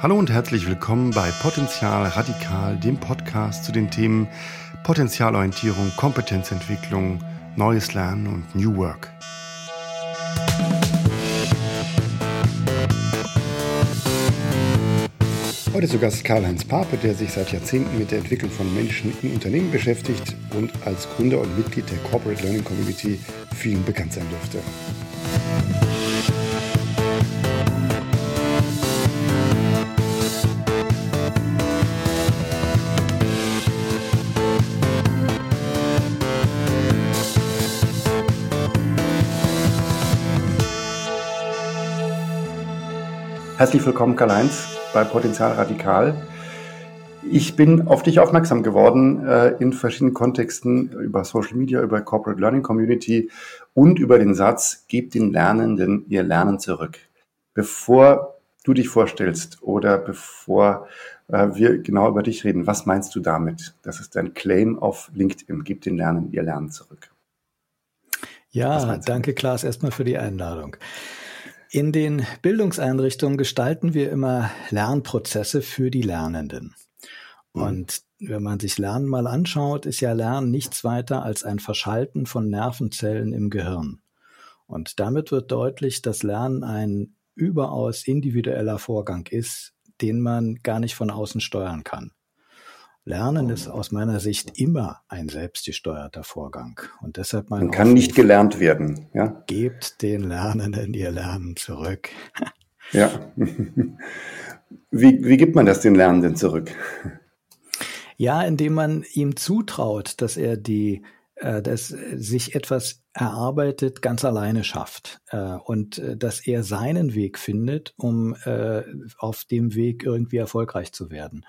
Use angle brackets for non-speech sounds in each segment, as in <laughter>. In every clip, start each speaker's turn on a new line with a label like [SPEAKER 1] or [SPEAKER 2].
[SPEAKER 1] Hallo und herzlich willkommen bei Potenzial Radikal, dem Podcast zu den Themen Potenzialorientierung, Kompetenzentwicklung, neues Lernen und New Work. Heute zu Gast Karl-Heinz Pape, der sich seit Jahrzehnten mit der Entwicklung von Menschen in Unternehmen beschäftigt und als Gründer und Mitglied der Corporate Learning Community vielen bekannt sein dürfte. Herzlich willkommen, Karl-Heinz, bei Potenzial Radikal. Ich bin auf dich aufmerksam geworden äh, in verschiedenen Kontexten über Social Media, über Corporate Learning Community und über den Satz, gebt den Lernenden ihr Lernen zurück. Bevor du dich vorstellst oder bevor äh, wir genau über dich reden, was meinst du damit? Das ist dein Claim auf LinkedIn, gebt den Lernenden ihr Lernen zurück.
[SPEAKER 2] Ja, danke Klaas erstmal für die Einladung. In den Bildungseinrichtungen gestalten wir immer Lernprozesse für die Lernenden. Mhm. Und wenn man sich Lernen mal anschaut, ist ja Lernen nichts weiter als ein Verschalten von Nervenzellen im Gehirn. Und damit wird deutlich, dass Lernen ein überaus individueller Vorgang ist, den man gar nicht von außen steuern kann. Lernen ist aus meiner Sicht immer ein selbstgesteuerter Vorgang. Und deshalb
[SPEAKER 1] mein Man kann Aufruf, nicht gelernt werden. Ja?
[SPEAKER 2] Gebt den Lernenden ihr Lernen zurück. <laughs>
[SPEAKER 1] Ja. Wie, wie gibt man das den Lernenden zurück?
[SPEAKER 2] Ja, indem man ihm zutraut, dass er die äh, dass sich etwas erarbeitet ganz alleine schafft äh, und äh, dass er seinen Weg findet, um äh, auf dem Weg irgendwie erfolgreich zu werden.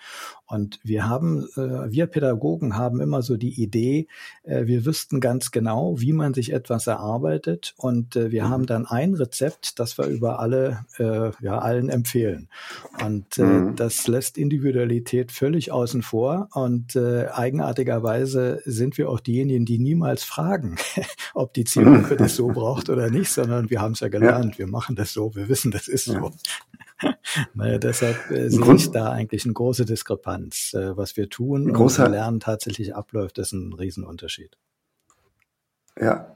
[SPEAKER 2] Und wir haben, äh, wir Pädagogen haben immer so die Idee, äh, wir wüssten ganz genau, wie man sich etwas erarbeitet und äh, wir mhm. haben dann ein Rezept, das wir über alle, äh, ja, allen empfehlen. Und äh, mhm. das lässt Individualität völlig außen vor und äh, eigenartigerweise sind wir auch diejenigen, die niemals fragen, <laughs> ob die Zielgruppe das so braucht oder nicht, sondern wir haben es ja gelernt, ja. wir machen das so, wir wissen, das ist so. <laughs> naja, deshalb äh, sehe ich da eigentlich eine große Diskrepanz. Äh, was wir tun und wie Lernen tatsächlich abläuft, ist ein Riesenunterschied.
[SPEAKER 1] Ja,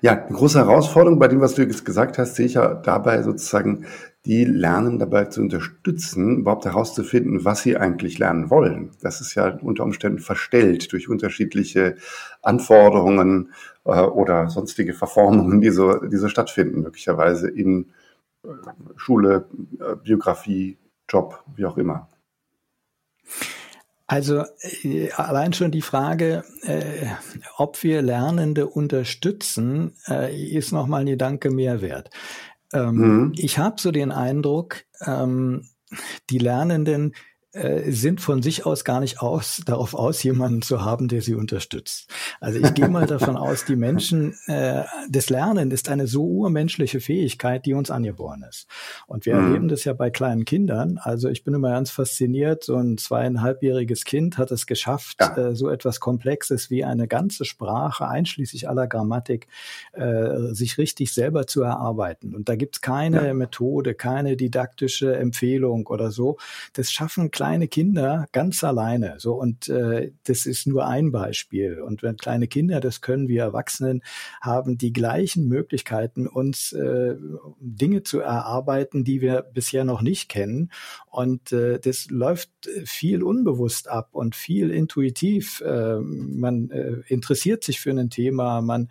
[SPEAKER 1] ja, eine große Herausforderung bei dem, was du jetzt gesagt hast, sehe ich ja dabei sozusagen, die Lernen dabei zu unterstützen, überhaupt herauszufinden, was sie eigentlich lernen wollen. Das ist ja unter Umständen verstellt durch unterschiedliche Anforderungen oder sonstige Verformungen, die so, die so stattfinden, möglicherweise in äh, Schule, äh, Biografie, Job, wie auch immer.
[SPEAKER 2] Also äh, allein schon die Frage, äh, ob wir Lernende unterstützen, äh, ist nochmal ein Gedanke mehr wert. Ähm, mhm. Ich habe so den Eindruck, ähm, die Lernenden äh, sind von sich aus gar nicht aus, <laughs> darauf aus, jemanden zu haben, der sie unterstützt. Also ich gehe mal davon aus, die Menschen, äh, das Lernen ist eine so urmenschliche Fähigkeit, die uns angeboren ist. Und wir mhm. erleben das ja bei kleinen Kindern. Also ich bin immer ganz fasziniert, so ein zweieinhalbjähriges Kind hat es geschafft, ja. äh, so etwas Komplexes wie eine ganze Sprache, einschließlich aller Grammatik, äh, sich richtig selber zu erarbeiten. Und da gibt's keine ja. Methode, keine didaktische Empfehlung oder so. Das schaffen kleine Kinder ganz alleine. So und äh, das ist nur ein Beispiel. Und wenn kleine Kinder, das können wir Erwachsenen, haben die gleichen Möglichkeiten, uns äh, Dinge zu erarbeiten, die wir bisher noch nicht kennen. Und äh, das läuft viel unbewusst ab und viel intuitiv. Äh, man äh, interessiert sich für ein Thema, man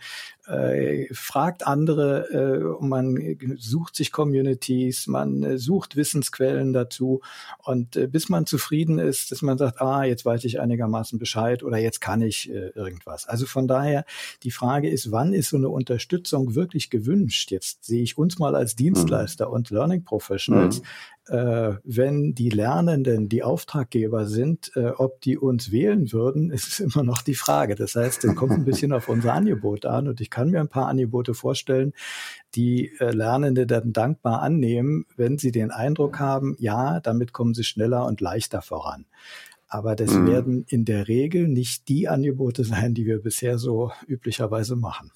[SPEAKER 2] äh, fragt andere, äh, man sucht sich Communities, man äh, sucht Wissensquellen dazu und äh, bis man zufrieden ist, dass man sagt, ah, jetzt weiß ich einigermaßen Bescheid oder jetzt kann ich äh, irgendwas. Also von daher, die Frage ist, wann ist so eine Unterstützung wirklich gewünscht? Jetzt sehe ich uns mal als Dienstleister mhm. und Learning Professionals. Mhm wenn die Lernenden die Auftraggeber sind, äh, ob die uns wählen würden, <laughs> ist immer noch die Frage. Das heißt, es kommt ein bisschen auf unser Angebot an und ich kann mir ein paar Angebote vorstellen, die äh, Lernende dann dankbar annehmen, wenn sie den Eindruck haben, ja, damit kommen sie schneller und leichter voran. Aber das mhm. werden in der Regel nicht die Angebote <laughs> sein, die wir bisher so üblicherweise machen.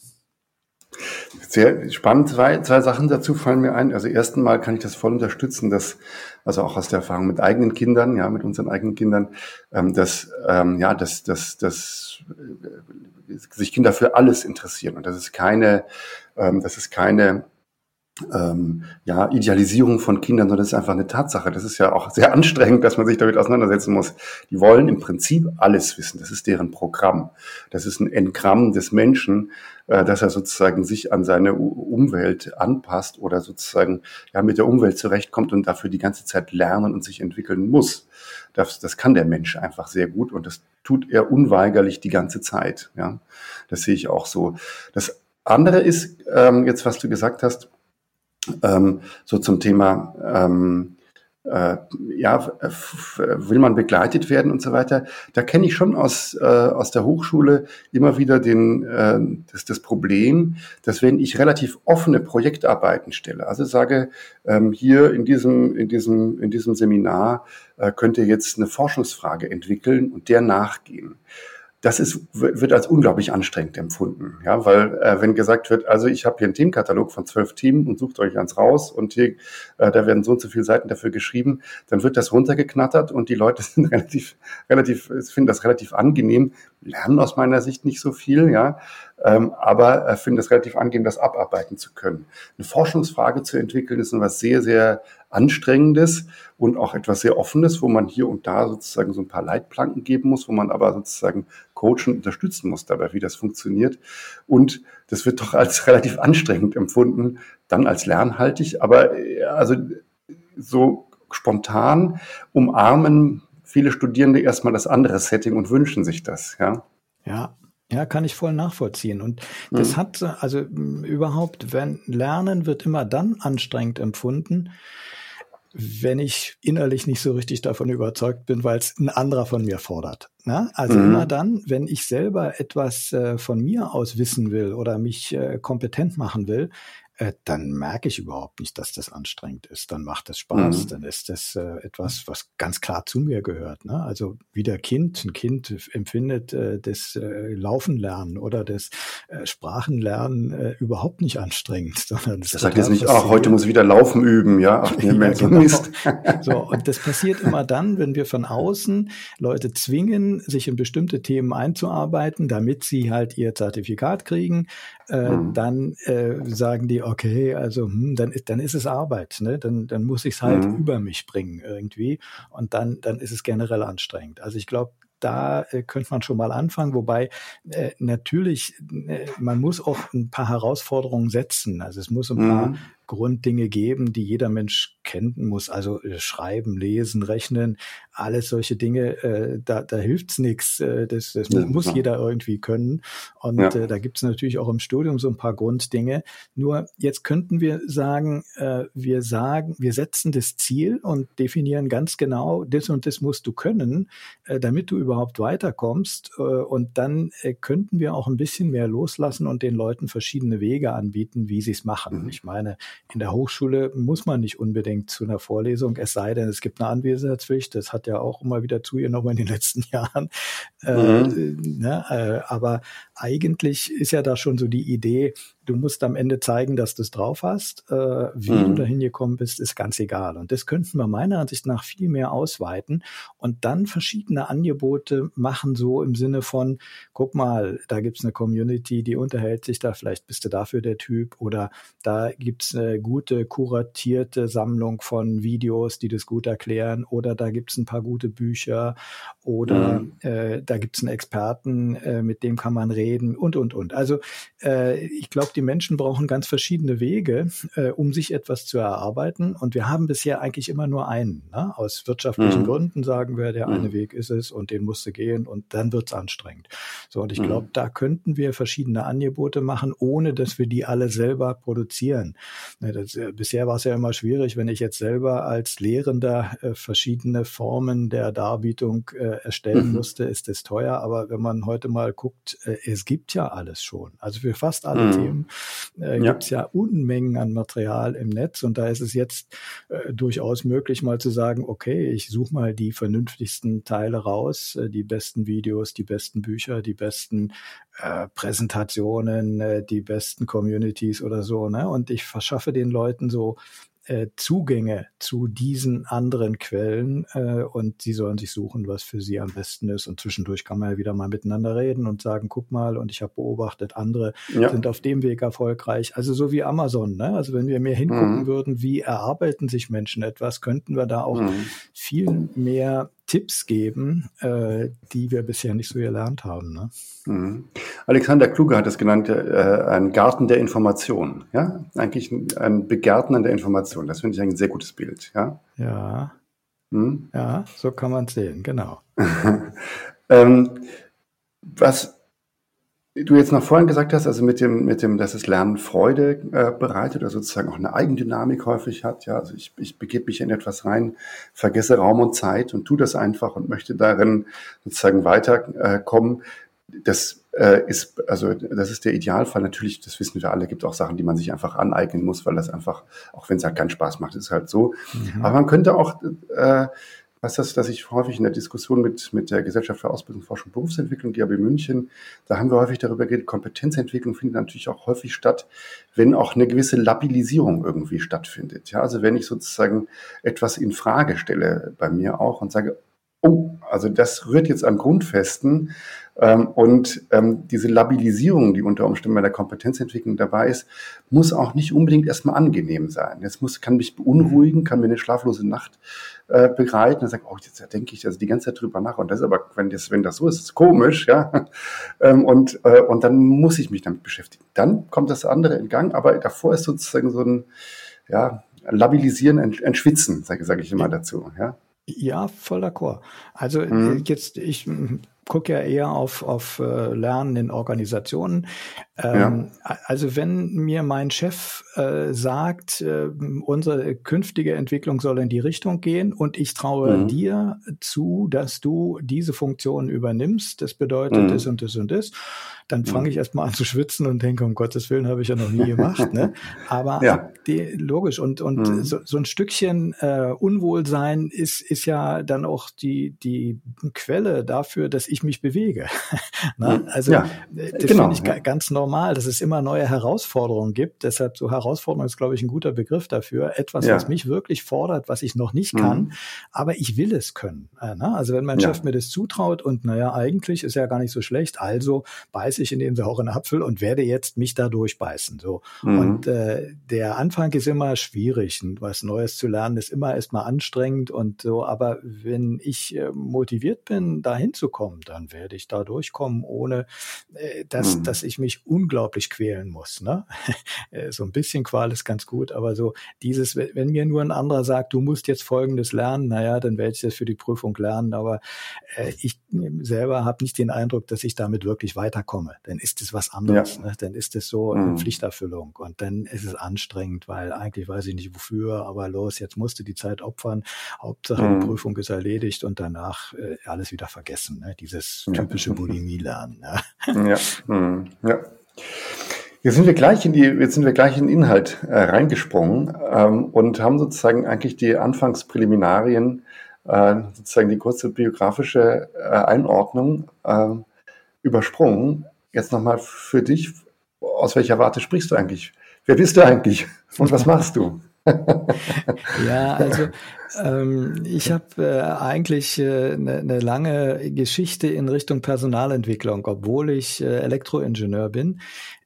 [SPEAKER 1] Sehr spannend. Zwei, zwei Sachen dazu fallen mir ein. Also ersten Mal kann ich das voll unterstützen, dass, also auch aus der Erfahrung mit eigenen Kindern, ja, mit unseren eigenen Kindern, ähm, dass, ähm, ja, dass, dass, dass äh, sich Kinder für alles interessieren und das ist keine, ähm, das ist keine ähm, ja, Idealisierung von Kindern, sondern das ist einfach eine Tatsache. Das ist ja auch sehr anstrengend, dass man sich damit auseinandersetzen muss. Die wollen im Prinzip alles wissen. Das ist deren Programm. Das ist ein Engramm des Menschen, dass er sozusagen sich an seine Umwelt anpasst oder sozusagen ja mit der Umwelt zurechtkommt und dafür die ganze Zeit lernen und sich entwickeln muss. Das, das kann der Mensch einfach sehr gut und das tut er unweigerlich die ganze Zeit. Ja, das sehe ich auch so. Das andere ist ähm, jetzt, was du gesagt hast ähm, so zum Thema, ähm, äh, ja, will man begleitet werden und so weiter. Da kenne ich schon aus, äh, aus der Hochschule immer wieder den, äh, das, das Problem, dass wenn ich relativ offene Projektarbeiten stelle, also sage, ähm, hier in diesem, in diesem, in diesem Seminar äh, könnt ihr jetzt eine Forschungsfrage entwickeln und der nachgehen das ist, wird als unglaublich anstrengend empfunden. Ja, weil äh, wenn gesagt wird, also ich habe hier einen Themenkatalog von zwölf Themen und sucht euch eins raus und hier, äh, da werden so und so viele Seiten dafür geschrieben, dann wird das runtergeknattert und die Leute <laughs> sind relativ, relativ, finden das relativ angenehm, lernen aus meiner Sicht nicht so viel, ja, aber äh, finden es relativ angenehm, das abarbeiten zu können. Eine Forschungsfrage zu entwickeln ist etwas sehr, sehr Anstrengendes und auch etwas sehr Offenes, wo man hier und da sozusagen so ein paar Leitplanken geben muss, wo man aber sozusagen coachen und unterstützen muss dabei, wie das funktioniert. Und das wird doch als <laughs> relativ anstrengend empfunden, dann als lernhaltig, aber äh, also so spontan umarmen viele Studierende erstmal das andere Setting und wünschen sich das, ja.
[SPEAKER 2] Ja, ja, kann ich voll nachvollziehen. Und das mhm. hat, also überhaupt, wenn Lernen wird immer dann anstrengend empfunden, wenn ich innerlich nicht so richtig davon überzeugt bin, weil es ein anderer von mir fordert. Ne? Also mhm. immer dann, wenn ich selber etwas äh, von mir aus wissen will oder mich äh, kompetent machen will, äh, dann merke ich überhaupt nicht, dass das anstrengend ist. Dann macht es Spaß. Mhm. Dann ist das äh, etwas, was ganz klar zu mir gehört. Ne? Also wie der Kind, ein Kind empfindet äh, das äh, Laufen lernen oder das äh, Sprachenlernen äh, überhaupt nicht anstrengend, <laughs> sondern
[SPEAKER 1] das, das sagt jetzt nicht, ach, heute muss ich wieder Laufen üben, ja, ach, nee, <laughs> ja,
[SPEAKER 2] genau. Mist. so, und das passiert immer dann, wenn wir von außen Leute zwingen, sich in bestimmte Themen einzuarbeiten, damit sie halt ihr Zertifikat kriegen, äh, mhm. dann äh, sagen die, okay, also hm, dann, ist, dann ist es Arbeit, ne? dann, dann muss ich es halt mhm. über mich bringen irgendwie und dann, dann ist es generell anstrengend. Also ich glaube, da äh, könnte man schon mal anfangen, wobei äh, natürlich, äh, man muss auch ein paar Herausforderungen setzen. Also es muss ein mhm. paar Grunddinge geben, die jeder Mensch kennen muss. Also äh, schreiben, lesen, rechnen, alles solche Dinge, äh, da, da hilft's nichts. Äh, das, das ja, muss klar. jeder irgendwie können. Und ja. äh, da gibt's natürlich auch im Studium so ein paar Grunddinge. Nur jetzt könnten wir sagen, äh, wir sagen, wir setzen das Ziel und definieren ganz genau, das und das musst du können, äh, damit du überhaupt weiterkommst. Äh, und dann äh, könnten wir auch ein bisschen mehr loslassen und den Leuten verschiedene Wege anbieten, wie sie es machen. Mhm. Ich meine, in der Hochschule muss man nicht unbedingt zu einer Vorlesung, es sei denn, es gibt eine Anwesenheitspflicht. Das hat ja auch immer wieder zugenommen in den letzten <laughs> Jahren. Äh, mhm. Äh, ne, äh, aber eigentlich ist ja da schon so die Idee, du musst am Ende zeigen, dass du es drauf hast. Äh, wie mhm. du da hingekommen bist, ist ganz egal. Und das könnten wir meiner Ansicht nach viel mehr ausweiten und dann verschiedene Angebote machen, so im Sinne von, guck mal, da gibt's eine Community, die unterhält sich da, vielleicht bist du dafür der Typ oder da gibt's eine gute, kuratierte Sammlung von Videos, die das gut erklären oder da gibt's ein paar gute Bücher oder mhm. äh, da gibt's einen Experten, äh, mit dem kann man reden reden und, und, und. Also äh, ich glaube, die Menschen brauchen ganz verschiedene Wege, äh, um sich etwas zu erarbeiten. Und wir haben bisher eigentlich immer nur einen. Ne? Aus wirtschaftlichen mhm. Gründen sagen wir, der mhm. eine Weg ist es und den musste gehen und dann wird's anstrengend. So, und ich mhm. glaube, da könnten wir verschiedene Angebote machen, ohne dass wir die alle selber produzieren. Ne, das, äh, bisher war es ja immer schwierig, wenn ich jetzt selber als Lehrender äh, verschiedene Formen der Darbietung äh, erstellen mhm. musste, ist es teuer. Aber wenn man heute mal guckt, äh, es gibt ja alles schon. Also für fast alle mhm. Themen äh, ja. gibt es ja Unmengen an Material im Netz und da ist es jetzt äh, durchaus möglich, mal zu sagen, okay, ich suche mal die vernünftigsten Teile raus, äh, die besten Videos, die besten Bücher, die besten äh, Präsentationen, äh, die besten Communities oder so, ne? Und ich verschaffe den Leuten so äh, Zugänge zu diesen anderen Quellen äh, und sie sollen sich suchen, was für sie am besten ist. Und zwischendurch kann man ja wieder mal miteinander reden und sagen, guck mal, und ich habe beobachtet, andere ja. sind auf dem Weg erfolgreich. Also so wie Amazon. Ne? Also wenn wir mehr hingucken mhm. würden, wie erarbeiten sich Menschen etwas, könnten wir da auch mhm. viel mehr Tipps geben, äh, die wir bisher nicht so gelernt haben. Ne?
[SPEAKER 1] Mhm. Alexander Kluge hat es genannt, äh, ein Garten der Information. Ja, eigentlich ein, ein Begärtnen der Information. Das finde ich ein sehr gutes Bild. Ja,
[SPEAKER 2] ja, mhm. ja so kann man es sehen, genau. <laughs>
[SPEAKER 1] ähm, was du jetzt noch vorhin gesagt hast, also mit dem, mit dem, dass das Lernen Freude äh, bereitet oder sozusagen auch eine Eigendynamik häufig hat. Ja, also ich, ich begebe mich in etwas rein, vergesse Raum und Zeit und tu das einfach und möchte darin sozusagen weiterkommen. Äh, das äh, ist, also das ist der Idealfall. Natürlich, das wissen wir alle, gibt auch Sachen, die man sich einfach aneignen muss, weil das einfach, auch wenn es halt keinen Spaß macht, ist halt so. Mhm. Aber man könnte auch äh, was das, dass ich häufig in der Diskussion mit, mit der Gesellschaft für Ausbildung, Forschung und Berufsentwicklung, die GAB München, da haben wir häufig darüber geredet, Kompetenzentwicklung findet natürlich auch häufig statt, wenn auch eine gewisse Labilisierung irgendwie stattfindet. Ja, also wenn ich sozusagen etwas in Frage stelle bei mir auch und sage, oh, also das rührt jetzt an Grundfesten, und ähm, diese Labilisierung, die unter Umständen bei der Kompetenzentwicklung dabei ist, muss auch nicht unbedingt erstmal angenehm sein. Jetzt muss, kann mich beunruhigen, kann mir eine schlaflose Nacht äh, begleiten und sagen, oh, jetzt denke ich also die ganze Zeit drüber nach. Und das ist aber, wenn das, wenn das so ist, ist komisch, ja. <laughs> Ähm, und, äh, und dann muss ich mich damit beschäftigen. Dann kommt das andere in Gang, aber davor ist sozusagen so ein, ja, Labilisieren, Entschwitzen, sage sag ich immer dazu, ja.
[SPEAKER 2] Ja, voll d'accord. Also mhm. jetzt, ich gucke ja eher auf, auf äh, Lernen in Organisationen. Ähm, ja. Also wenn mir mein Chef äh, sagt, äh, unsere künftige Entwicklung soll in die Richtung gehen und ich traue mhm. dir zu, dass du diese Funktion übernimmst, das bedeutet mhm. das und das und das, dann mhm. fange ich erstmal an zu schwitzen und denke, um Gottes Willen habe ich ja noch nie gemacht. ne? Aber ja. die, logisch und, und mhm. so, so ein Stückchen äh, Unwohlsein ist, ist ja dann auch die, die Quelle dafür, dass ich mich bewege. <laughs> ne? Mhm. Also ja, das genau, finde ich ganz normal, dass es immer neue Herausforderungen gibt. Deshalb so Herausforderung ist, glaube ich, ein guter Begriff dafür. Etwas, ja. was mich wirklich fordert, was ich noch nicht kann, mhm. aber ich will es können. Äh, ne? Also wenn mein Chef mir das zutraut und naja, eigentlich ist ja gar nicht so schlecht, also beiß beiße ich in den sauren Apfel und werde jetzt mich da durchbeißen. So. Mhm. Und äh, der Anfang ist immer schwierig. Und was Neues zu lernen ist immer erstmal anstrengend und so. Aber wenn ich äh, motiviert bin, da hinzukommen, dann werde ich da durchkommen, ohne äh, dass, mhm. dass ich mich unglaublich quälen muss. Ne? <laughs> Äh, so ein bisschen Qual ist ganz gut, aber so dieses, wenn mir nur ein anderer sagt, du musst jetzt Folgendes lernen, naja, dann werde ich das für die Prüfung lernen. Aber äh, ich selber habe nicht den Eindruck, dass ich damit wirklich weiterkomme komme, dann ist es was anderes. Ja. Ne? Dann ist es so eine mhm. Pflichterfüllung und dann ist es anstrengend, weil eigentlich weiß ich nicht wofür, aber los, jetzt musst du die Zeit opfern. Hauptsache mhm. die Prüfung ist erledigt und danach äh, alles wieder vergessen. Ne? Dieses typische ja. <laughs> Bulimie-Lernen.
[SPEAKER 1] Ne? Ja. Mhm. ja. Jetzt sind wir gleich in die, jetzt sind wir gleich in den Inhalt äh, reingesprungen ähm, und haben sozusagen eigentlich die Anfangspräliminarien, äh, sozusagen die kurze biografische äh, Einordnung äh, übersprungen. Jetzt nochmal für dich, aus welcher Warte sprichst du eigentlich? Wer bist du eigentlich und was machst du?
[SPEAKER 2] Ja, also ähm, ich habe äh, eigentlich eine äh, ne, ne lange Geschichte in Richtung Personalentwicklung, obwohl ich äh, Elektroingenieur bin.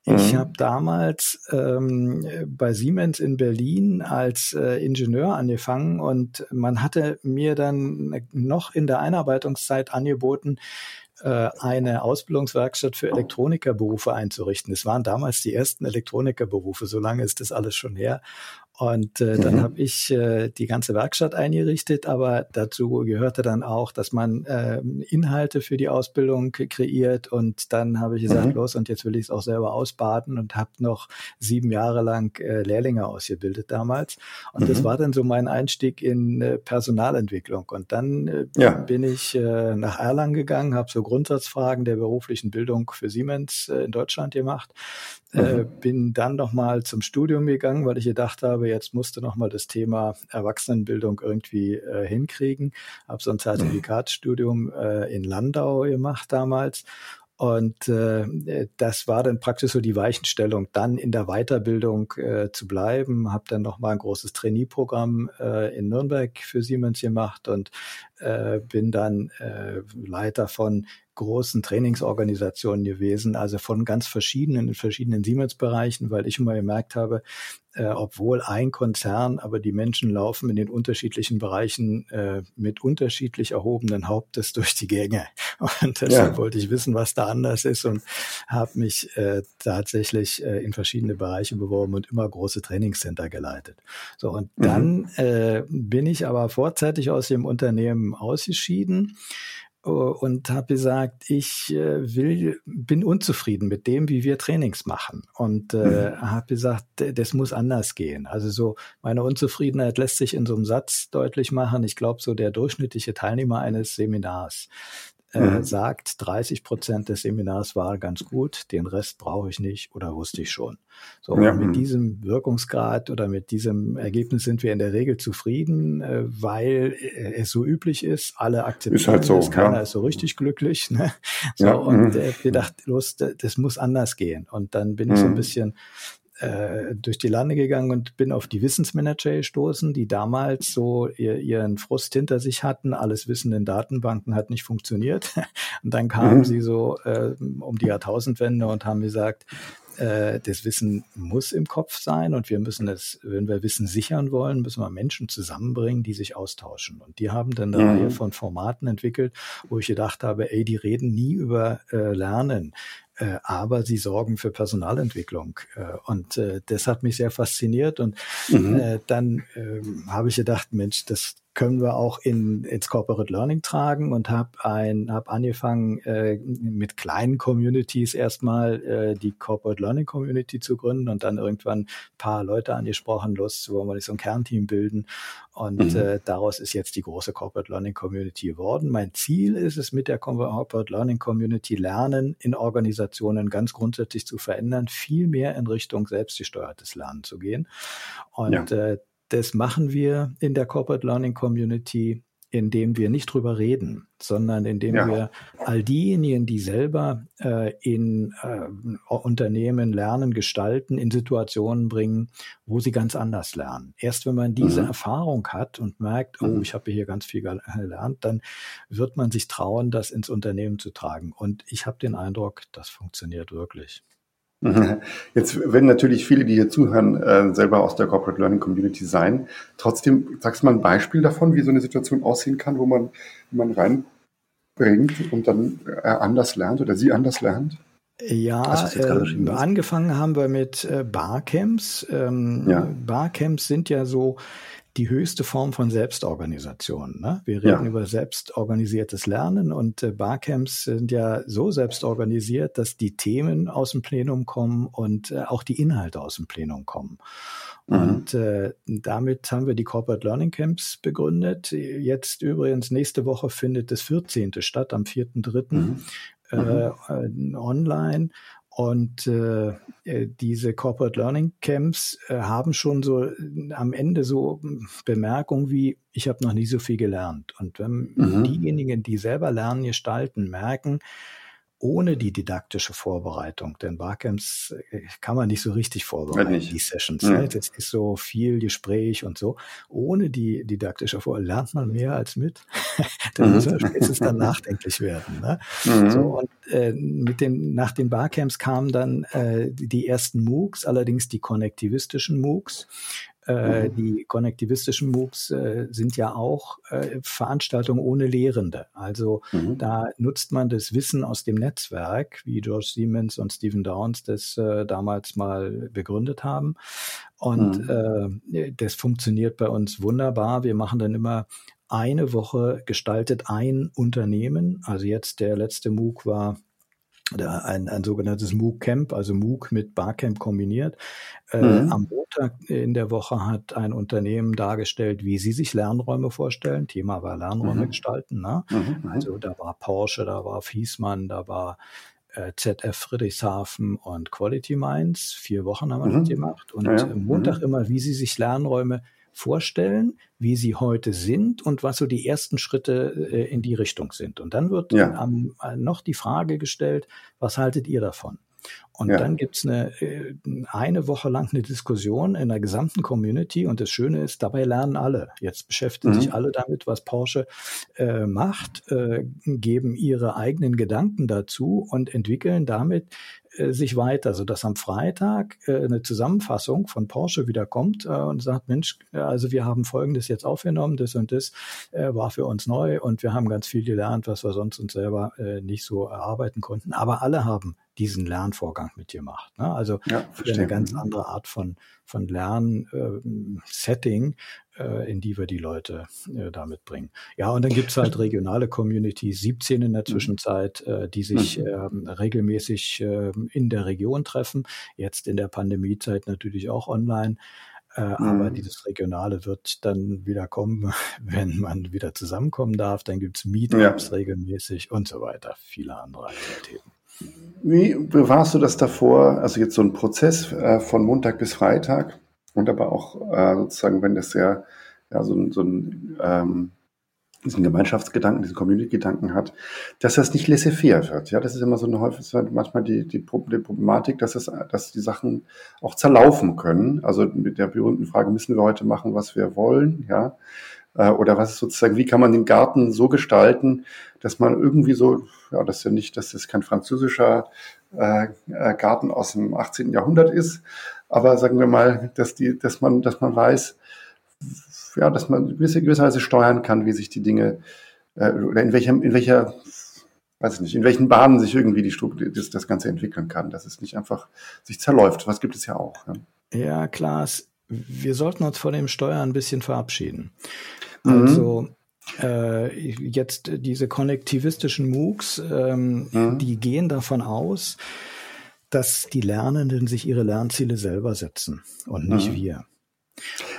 [SPEAKER 2] Ich mhm. habe damals ähm, bei Siemens in Berlin als äh, Ingenieur angefangen und man hatte mir dann noch in der Einarbeitungszeit angeboten, äh, eine Ausbildungswerkstatt für Elektronikerberufe einzurichten. Es waren damals die ersten Elektronikerberufe, so lange ist das alles schon her. Und äh, dann mhm. habe ich äh, die ganze Werkstatt eingerichtet, aber dazu gehörte dann auch, dass man äh, Inhalte für die Ausbildung kreiert. Und dann habe ich gesagt, mhm. los, und jetzt will ich es auch selber ausbaden und habe noch sieben Jahre lang äh, Lehrlinge ausgebildet damals. Und mhm. das war dann so mein Einstieg in äh, Personalentwicklung. Und dann äh, ja. bin ich äh, nach Erlangen gegangen, habe so Grundsatzfragen der beruflichen Bildung für Siemens äh, in Deutschland gemacht. Äh, mhm. bin dann noch mal zum Studium gegangen, weil ich gedacht habe, jetzt musste noch mal das Thema Erwachsenenbildung irgendwie äh, hinkriegen. Habe so ein Zertifikatsstudium äh, in Landau gemacht damals und äh, das war dann praktisch so die Weichenstellung, dann in der Weiterbildung äh, zu bleiben. Habe dann nochmal ein großes Trainee-Programm äh, in Nürnberg für Siemens gemacht und äh, bin dann äh, Leiter von großen Trainingsorganisationen gewesen, also von ganz verschiedenen, in verschiedenen Siemens-Bereichen, weil ich immer gemerkt habe, äh, obwohl ein Konzern, aber die Menschen laufen in den unterschiedlichen Bereichen äh, mit unterschiedlich erhobenen Hauptes <laughs> durch die Gänge. Und deshalb ja. wollte ich wissen, was da anders ist und habe mich äh, tatsächlich äh, in verschiedene Bereiche beworben und immer große Trainingscenter geleitet. So, und mhm. dann äh, bin ich aber vorzeitig aus dem Unternehmen ausgeschieden und habe gesagt, ich äh, will, bin unzufrieden mit dem, wie wir Trainings machen und äh, mhm. habe gesagt, das muss anders gehen. Also so meine Unzufriedenheit lässt sich in so einem Satz deutlich machen. Ich glaube, so der durchschnittliche Teilnehmer eines Seminars äh, mhm. sagt, 30 Prozent des Seminars war ganz gut, den Rest brauche ich nicht oder wusste ich schon. So, ja. mit mhm. diesem Wirkungsgrad oder mit diesem Ergebnis sind wir in der Regel zufrieden, äh, weil äh, es so üblich ist, alle akzeptieren ist halt so, das, keiner ja. ist so richtig glücklich. Ne? So, ja. und mhm. äh, wir dachten, los, das muss anders gehen. Und dann bin ich so ein bisschen äh, durch die Lande gegangen und bin auf die Wissensmanager gestoßen, die damals so ihr, ihren Frust hinter sich hatten. Alles Wissen in Datenbanken hat nicht funktioniert. <laughs> Und dann kamen mhm. sie so äh, um die Jahrtausendwende und haben gesagt, äh, das Wissen muss im Kopf sein und wir müssen es, wenn wir Wissen sichern wollen, müssen wir Menschen zusammenbringen, die sich austauschen. Und die haben dann eine mhm. Reihe von Formaten entwickelt, wo ich gedacht habe, ey, die reden nie über äh, Lernen aber sie sorgen für Personalentwicklung. Äh, und äh, das hat mich sehr fasziniert. Und mhm. äh, dann äh, habe ich gedacht, Mensch, das können wir auch in, ins Corporate Learning tragen und habe ein hab angefangen äh, mit kleinen Communities erstmal äh, die Corporate Learning Community zu gründen und dann irgendwann ein paar Leute angesprochen, los, wollen wir nicht so ein Kernteam bilden und mhm. äh, daraus ist jetzt die große Corporate Learning Community geworden. Mein Ziel ist es, mit der Corporate Learning Community Lernen in Organisationen ganz grundsätzlich zu verändern, viel mehr in Richtung selbstgesteuertes Lernen zu gehen. Und ja. äh, das machen wir in der Corporate Learning Community, indem wir nicht drüber reden, sondern indem ja. wir all diejenigen, die selber äh, in äh, Unternehmen lernen, gestalten, in Situationen bringen, wo sie ganz anders lernen. Erst wenn man diese mhm. Erfahrung hat und merkt, oh, mhm. ich habe hier ganz viel gelernt, dann wird man sich trauen, das ins Unternehmen zu tragen. Und ich habe den Eindruck, das funktioniert wirklich. <laughs>
[SPEAKER 1] Jetzt werden natürlich viele, die hier zuhören, äh, selber aus der Corporate Learning Community sein. Trotzdem, sagst du mal ein Beispiel davon, wie so eine Situation aussehen kann, wo man, man reinbringt und dann äh, anders lernt oder sie anders lernt?
[SPEAKER 2] Ja, äh, angefangen haben wir mit äh, Barcamps. Ähm, ja. Barcamps sind ja so die höchste Form von Selbstorganisation. Ne? Wir reden ja. über selbstorganisiertes Lernen und äh, Barcamps sind ja so selbstorganisiert, dass die Themen aus dem Plenum kommen und äh, auch die Inhalte aus dem Plenum kommen. Mhm. Und äh, damit haben wir die Corporate Learning Camps begründet. Jetzt übrigens nächste Woche findet das 14. statt, am 4.3. Mhm. Äh, mhm. online. Und äh, äh, diese Corporate Learning Camps äh, haben schon so äh, am Ende so Bemerkungen wie, ich habe noch nie so viel gelernt. Und wenn mhm. diejenigen, die selber lernen, gestalten, merken, ohne die didaktische Vorbereitung. Denn Barcamps äh, kann man nicht so richtig vorbereiten, die Sessions. Ja. Ne? Das ist so viel Gespräch und so. Ohne die didaktische Vorbereitung lernt man mehr als mit. <laughs> dann mhm. muss man spätestens dann <laughs> nachdenklich werden. Ne? Mhm. So, und äh, mit den, nach den Barcamps kamen dann äh, die ersten MOOCs, allerdings die konnektivistischen MOOCs Äh, mhm. Die konnektivistischen MOOCs äh, sind ja auch äh, Veranstaltungen ohne Lehrende. Also mhm. da nutzt man das Wissen aus dem Netzwerk, wie George Siemens und Stephen Downs das äh, damals mal begründet haben. Und mhm. äh, das funktioniert bei uns wunderbar. Wir machen dann immer eine Woche gestaltet ein Unternehmen. Also jetzt der letzte MOOC war ein, ein sogenanntes MOOC Camp, also MOOC mit Barcamp kombiniert. Äh, mhm. Am Montag in der Woche hat ein Unternehmen dargestellt, wie sie sich Lernräume vorstellen. Thema war Lernräume mhm. gestalten. Ne? Mhm. mhm. Also da war Porsche, da war Fiesmann, da war äh, ZF Friedrichshafen und Quality Minds. Vier Wochen haben wir das mhm. gemacht. Und ja, Montag mhm. immer, wie sie sich Lernräume vorstellen, wie sie heute sind und was so die ersten Schritte äh, in die Richtung sind. Und dann wird ja. am, äh, noch die Frage gestellt, was haltet ihr davon? Und ja. dann gibt's eine, äh, eine Woche lang eine Diskussion in der gesamten Community und das Schöne ist, dabei lernen alle. Jetzt beschäftigen mhm. sich alle damit, was Porsche äh, macht, äh, geben ihre eigenen Gedanken dazu und entwickeln damit äh, sich weiter, sodass am Freitag äh, eine Zusammenfassung von Porsche wieder kommt äh, und sagt, Mensch, also wir haben Folgendes jetzt aufgenommen, das und das äh, war für uns neu und wir haben ganz viel gelernt, was wir sonst uns selber äh, nicht so erarbeiten konnten. Aber alle haben diesen Lernvorgang mit dir macht. Ne? Also ja, eine ganz andere Art von, von Lern-Setting, äh, äh, in die wir die Leute äh, damit bringen. Ja, und dann gibt's halt regionale Communities, 17 in der mhm. Zwischenzeit, äh, die sich mhm. ähm, regelmäßig äh, in der Region treffen. Jetzt in der Pandemiezeit natürlich auch online. Äh, mhm. Aber dieses Regionale wird dann wieder kommen, <laughs> wenn man wieder zusammenkommen darf. Dann gibt's Meetups ja. regelmäßig und so weiter. Viele andere Aktivitäten.
[SPEAKER 1] Wie bewahrst du das davor? Also jetzt so ein Prozess äh, von Montag bis Freitag und aber auch äh, sozusagen, wenn das ja, ja so, so ein ähm, diesen Gemeinschaftsgedanken, diesen Community-Gedanken hat, dass das nicht laissez-faire wird. Ja, das ist immer so eine häufig manchmal die, die, Problematik, dass es, dass die Sachen auch zerlaufen können. Also mit der berühmten Frage, müssen wir heute machen, was wir wollen? Ja, äh, oder was ist sozusagen, wie kann man den Garten so gestalten, dass man irgendwie so, ja, das ist ja nicht, dass das kein französischer äh, äh Garten aus dem 18. Jahrhundert ist, aber sagen wir mal, dass die, dass man, dass man weiß, ja, dass man gewisse, gewisserweise steuern kann, wie sich die Dinge äh, oder in welchem, in welcher, weiß ich nicht, in welchen Bahnen sich irgendwie die Struktur, das, das Ganze entwickeln kann, dass es nicht einfach sich zerläuft. Was gibt es ja auch.
[SPEAKER 2] Ja, ja Klaas, wir sollten uns von dem Steuern ein bisschen verabschieden. Mhm. Also äh, jetzt diese konnektivistischen MOOCs, ähm, mhm. die gehen davon aus, dass die Lernenden sich ihre Lernziele selber setzen und nicht mhm. wir.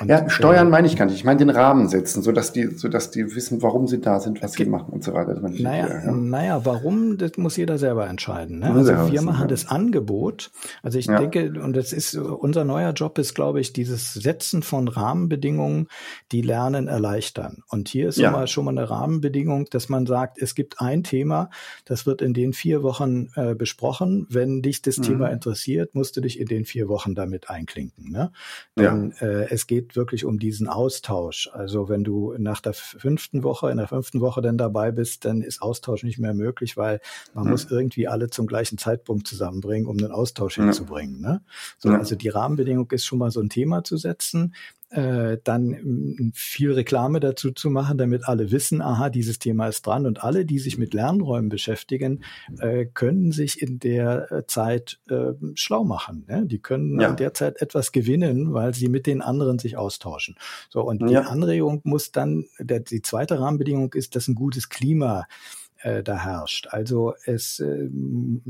[SPEAKER 1] Und, ja, steuern äh, meine ich gar nicht. Ich meine den Rahmen setzen, sodass die, sodass die wissen, warum sie da sind, was sie machen und so weiter.
[SPEAKER 2] Naja, wieder, ja. naja, warum, das muss jeder selber entscheiden. Ne? Also wir machen ja. das Angebot. Also ich ja. denke, und das ist unser neuer Job ist, glaube ich, dieses Setzen von Rahmenbedingungen, die Lernen erleichtern. Und hier ist ja. schon mal eine Rahmenbedingung, dass man sagt, es gibt ein Thema, das wird in den vier Wochen äh, besprochen. Wenn dich das mhm. Thema interessiert, musst du dich in den vier Wochen damit einklinken. Ne? Dann, ja. äh, es geht wirklich um diesen Austausch. Also wenn du nach der fünften Woche, in der fünften Woche dann dabei bist, dann ist Austausch nicht mehr möglich, weil man mhm. muss irgendwie alle zum gleichen Zeitpunkt zusammenbringen, um den Austausch mhm. hinzubringen. Ne? So, Also die Rahmenbedingung ist schon mal so ein Thema zu setzen äh, dann ähm, viel Reklame dazu zu machen, damit alle wissen, aha, dieses Thema ist dran und alle, die sich mit Lernräumen beschäftigen, äh, können sich in der äh, Zeit äh, schlau machen. Ne? Die können ja. in der Zeit etwas gewinnen, weil sie mit den anderen sich austauschen. So und die Anregung muss dann, der, die zweite Rahmenbedingung ist, dass ein gutes Klima äh, da herrscht. Also es äh,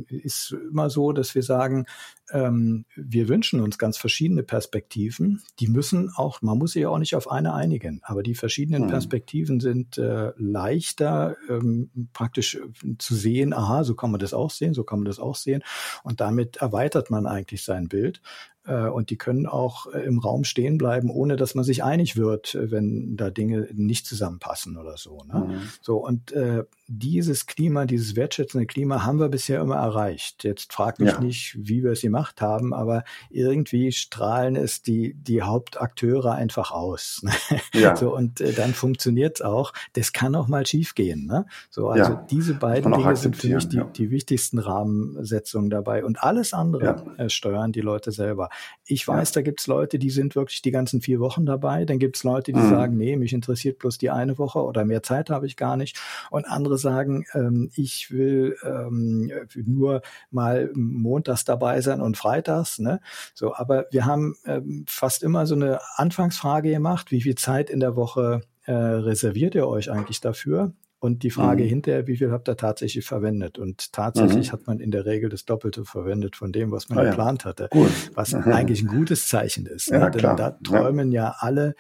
[SPEAKER 2] ist immer so, dass wir sagen, ähm, wir wünschen uns ganz verschiedene Perspektiven. Die müssen auch, man muss sich ja auch nicht auf eine einigen, aber die verschiedenen hm. Perspektiven sind äh, leichter ähm, praktisch äh, zu sehen. Aha, so kann man das auch sehen, so kann man das auch sehen. Und damit erweitert man eigentlich sein Bild. Äh, und die können auch äh, im Raum stehen bleiben, ohne dass man sich einig wird, wenn da Dinge nicht zusammenpassen oder so. Ne? Mhm. So und äh, dieses Klima, dieses wertschätzende Klima haben wir bisher immer erreicht. Jetzt frag mich ja. nicht, wie wir es gemacht gemacht haben, aber irgendwie strahlen es die, die Hauptakteure einfach aus. <laughs> Ne? Ja. So, und äh, dann funktioniert's auch. Das kann auch mal schiefgehen. Ne? So, also ja. diese beiden Dinge sind für mich die, ja. die wichtigsten Rahmensetzungen dabei. Und alles andere äh, steuern die Leute selber. Ich weiß, da gibt's Leute, die sind wirklich die ganzen vier Wochen dabei. Dann gibt's Leute, die mhm. sagen, nee, mich interessiert bloß die eine Woche oder mehr Zeit habe ich gar nicht. Und andere sagen, ähm, ich will ähm, nur mal montags dabei sein und freitags. Ne? So, aber wir haben ähm, fast immer so eine Anfangsfrage gemacht, wie viel Zeit in der Woche äh, reserviert ihr euch eigentlich dafür? Und die Frage mhm. hinterher, wie viel habt ihr tatsächlich verwendet? Und tatsächlich mhm. hat man in der Regel das Doppelte verwendet von dem, was man ah, geplant hatte. Cool. Was mhm. <laughs> eigentlich ein gutes Zeichen ist. Ne? Ja, ne? Denn da träumen ja, ja alle